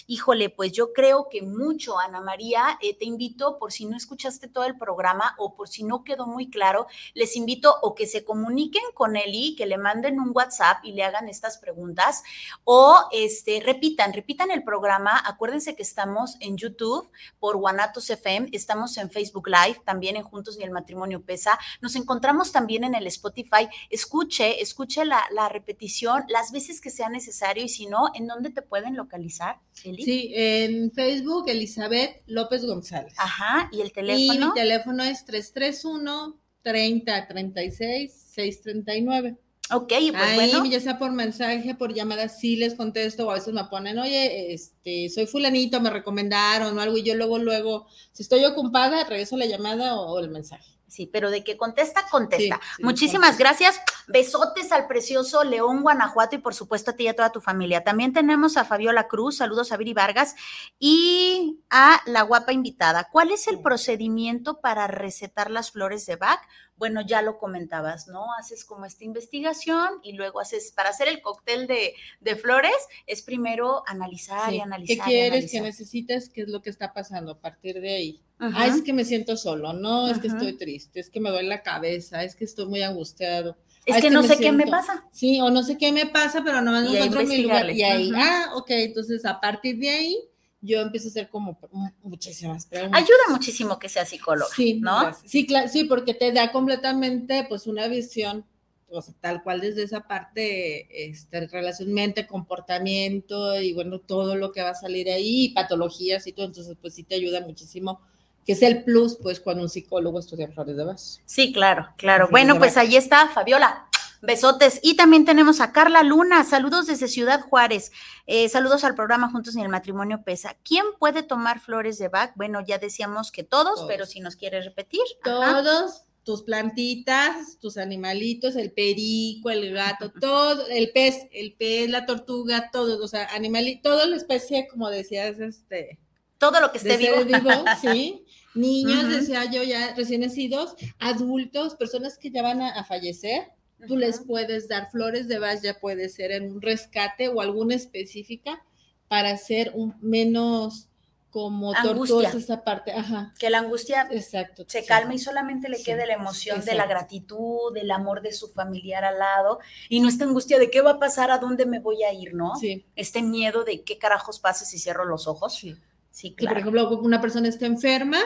Híjole, pues yo creo que mucho, Ana María, eh, te invito, por si no escuchaste todo el programa o por si no quedó muy claro, les invito o que se comuniquen con Eli, que le manden un WhatsApp y le hagan estas preguntas, o este, repitan, repitan el programa. Acuérdense que estamos en YouTube por Guanatos FM, estamos en Facebook Live, también en Juntos y el Matrimonio Pesa. Nos encontramos también en el Spotify. Escuche, escuche la, la repetición las veces que sea necesario y si no, ¿en dónde te pueden localizar? Sí, en Facebook, Elizabeth López González. Ajá, ¿y el teléfono? Y mi teléfono es 331 30 36 639. Ok, pues Ahí, ya sea por mensaje, por llamada, sí les contesto, o a veces me ponen, oye, este, soy fulanito, me recomendaron o algo, y yo luego, luego, si estoy ocupada, regreso la llamada o el mensaje. Sí, pero de que contesta, contesta. Muchísimas gracias. Besotes al precioso León, Guanajuato y por supuesto a ti y a toda tu familia. También tenemos a Fabiola Cruz, saludos a Viri Vargas y a la guapa invitada. ¿Cuál es el procedimiento para recetar las flores de Bach? Bueno, ya lo comentabas, ¿no? Haces como esta investigación y luego haces, para hacer el cóctel de, flores, es primero analizar y analizar. ¿Qué quieres, qué necesitas, qué es lo que está pasando a partir de ahí? Ah, es que me siento solo, no, es que estoy triste, es que me duele la cabeza, es que estoy muy angustiado. Es, ah, que, no sé qué me pasa. Sí, o no sé qué me pasa, pero no me encuentro mi lugar. Y ahí, ah, ok, entonces a partir de ahí yo empiezo a hacer como muchísimas preguntas. Ayuda muchísimo que sea psicólogo, sí, ¿no? Sí, claro, sí, porque te da completamente pues una visión, o sea, tal cual desde esa parte, este, relación mente, comportamiento y bueno, todo lo que va a salir ahí, patologías y todo, entonces pues sí te ayuda muchísimo que es el plus, pues, cuando un psicólogo estudia flores de base. Sí, claro, claro. Bueno, pues ahí está, Fabiola. Besotes. Y también tenemos a Carla Luna. Saludos desde Ciudad Juárez. Eh, saludos al programa Juntos en el Matrimonio Pesa. ¿Quién puede tomar flores de Bach? Bueno, ya decíamos que todos, pero si nos quiere repetir. Todos, tus plantitas, tus animalitos, el perico, el gato, todo, el pez, el pez, la tortuga, todo, o sea, animalito, toda la especie, como decías, este. Todo lo que esté vivo. sí. Niños, decía yo, ya recién nacidos, adultos, personas que ya van a fallecer Tú les puedes dar flores de Bach, ya puede ser en un rescate o alguna específica para hacer un menos como tortuosa esa parte, ajá. Que la angustia Exacto, se calme y solamente le quede la emoción de la gratitud, del amor de su familiar al lado y no esta angustia de qué va a pasar, a dónde me voy a ir, ¿no? Sí. Este miedo de qué carajos pasa si cierro los ojos. Sí. Sí, claro. por ejemplo, una persona está enferma,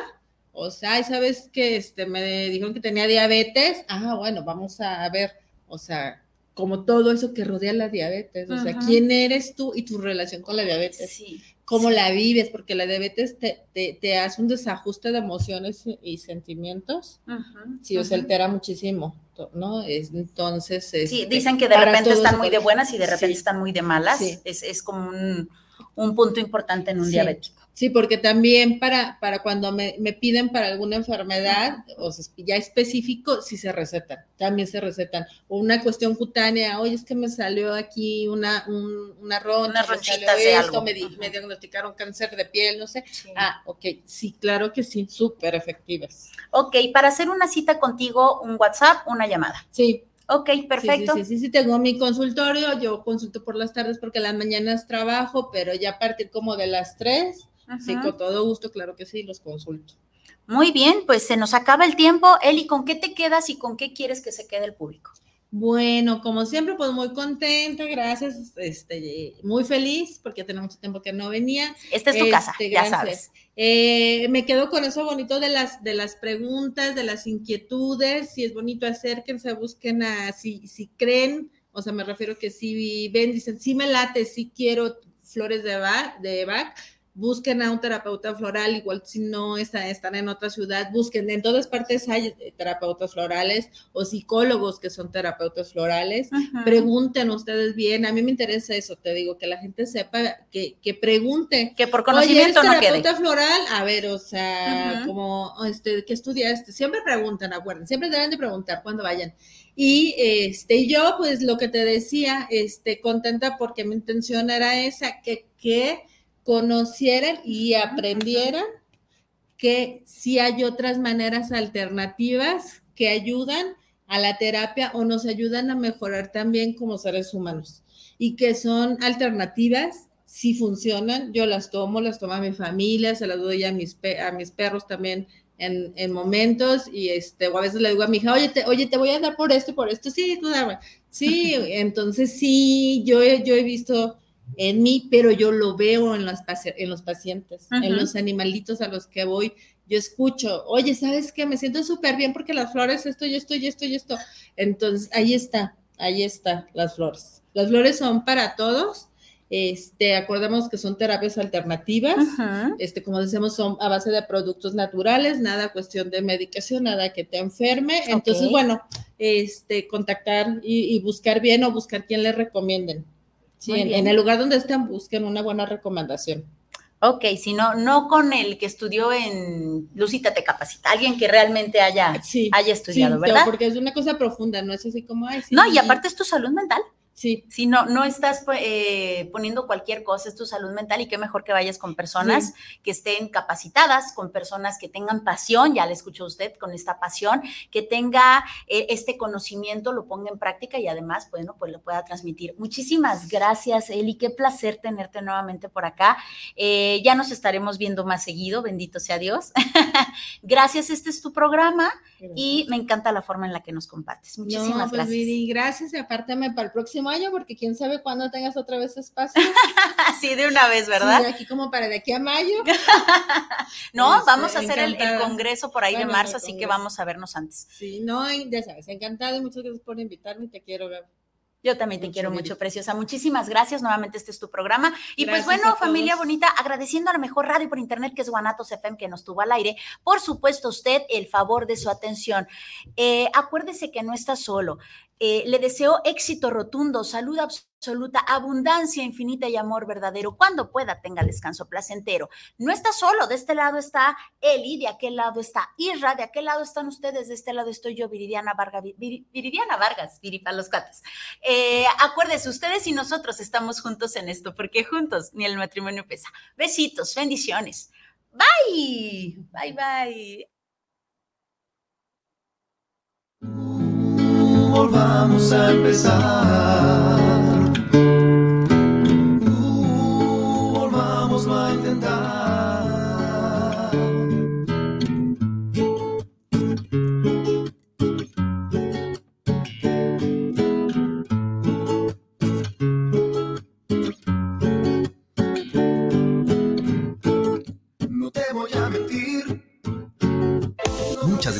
o sea, ¿sabes que este, me dijeron que tenía diabetes? Ah, bueno, vamos a ver o sea, como todo eso que rodea la diabetes, o sea, quién eres tú y tu relación con la diabetes, sí, cómo la vives, porque la diabetes te, te, hace un desajuste de emociones y sentimientos, sí, o sea, altera muchísimo, ¿no? entonces... sí, este, dicen que de repente están muy de buenas y de repente están muy de malas, es, es, como un, un, punto importante en un diabético. Sí, porque también para, para cuando me, piden para alguna enfermedad, o sea, ya específico, sí se recetan, también se recetan. O una cuestión cutánea, oye, es que me salió aquí una, un, una roncha, me, me, diagnosticaron cáncer de piel, no sé. Ah, ok, sí, claro que sí, súper efectivas. Ok, para hacer una cita contigo, un WhatsApp, una llamada. Sí, Ok, perfecto. Sí, sí, sí, sí, tengo mi consultorio, yo consulto por las tardes porque las mañanas trabajo, pero ya a partir como de las Sí, con todo gusto, claro que sí, los consulto. Muy bien, pues se nos acaba el tiempo. Eli, ¿con qué te quedas y con qué quieres que se quede el público? Bueno, como siempre, pues muy contenta, gracias, este, muy feliz, porque tenemos mucho tiempo que no venía. Esta es tu casa, este, ya sabes. Eh, me quedo con eso bonito de las, de las preguntas, de las inquietudes, si es bonito, acérquense, busquen a, si, si creen, o sea, me refiero que si ven, dicen, sí me late, sí quiero flores de, bar, de back, busquen a un terapeuta floral, igual si no están, están en otra ciudad, busquen, en todas partes hay eh, terapeutas florales o psicólogos que son terapeutas florales, pregunten ustedes bien, a mí me interesa eso, te digo, que la gente sepa, que, que pregunte. Que por conocimiento no terapeuta floral? A ver, o sea, como, este, ¿qué estudiaste? Siempre preguntan, acuerden, siempre deben de preguntar cuando vayan. Y este, yo, pues lo que te decía, este, contenta porque mi intención era esa, que, que conocieran y aprendieran que sí hay otras maneras alternativas que ayudan a la terapia o nos ayudan a mejorar también como seres humanos y que son alternativas, si funcionan, yo las tomo, las toma mi familia, se las doy a mis, a mis perros también en, en, momentos y este, o a veces le digo a mi hija, oye, te, oye, te voy a dar por esto, por esto, sí, tú dame. Sí, entonces sí, yo, yo he visto en mí, pero yo lo veo en, las, en los pacientes, en los animalitos a los que voy. Yo escucho, oye, ¿sabes qué? Me siento súper bien porque las flores, esto y esto y esto y esto. Entonces, ahí está, ahí está las flores. Las flores son para todos. Este, acordamos que son terapias alternativas. Este, como decimos, son a base de productos naturales, nada cuestión de medicación, nada que te enferme. Entonces, bueno, este, contactar y, y buscar bien o buscar quien le recomienden. Sí, en, el lugar donde estén, busquen una buena recomendación. Ok, si no, no con el que estudió en Lucita te capacita, alguien que realmente haya, haya estudiado, sí, ¿verdad? Porque es una cosa profunda, no es así como, ay, No, y aparte es tu salud mental. Sí. Si no, no estás pues, eh, poniendo cualquier cosa, es tu salud mental y qué mejor que vayas con personas que estén capacitadas, con personas que tengan pasión, ya le escuchó usted, con esta pasión, que tenga eh, este conocimiento, lo ponga en práctica y además, bueno, pues lo pueda transmitir. Muchísimas gracias, Eli, qué placer tenerte nuevamente por acá. Eh, ya nos estaremos viendo más seguido, bendito sea Dios. gracias, este es tu programa y me encanta la forma en la que nos compartes. Muchísimas pues, gracias. gracias y apártame para el próximo año, porque quién sabe cuándo tengas otra vez espacio. sí, de una vez, ¿verdad? aquí como para de aquí a mayo. no, este, vamos a hacer el, congreso por ahí de marzo, así que vamos a vernos antes. Sí, no, ya sabes, encantado y muchas gracias por invitarme, te quiero, ver. Yo también te quiero mucho, preciosa. Muchísimas gracias. Nuevamente este es tu programa. Y pues bueno, familia bonita, agradeciendo a la mejor radio por internet que es Guanatos FM que nos tuvo al aire. Por supuesto, usted el favor de su atención. Eh, acuérdese que no está solo. Eh, le deseo éxito rotundo, salud absoluta, abundancia infinita y amor verdadero. Cuando pueda, tenga descanso placentero. No está solo, de este lado está Eli, de aquel lado está Irra, de aquel lado están ustedes, de este lado estoy yo, Viridiana Vargas, Viridiana Vargas, Viripa los. Eh, acuérdense, ustedes y nosotros estamos juntos en esto, porque juntos ni el matrimonio pesa. Besitos, bendiciones. Bye, bye, bye volvamos a empezar.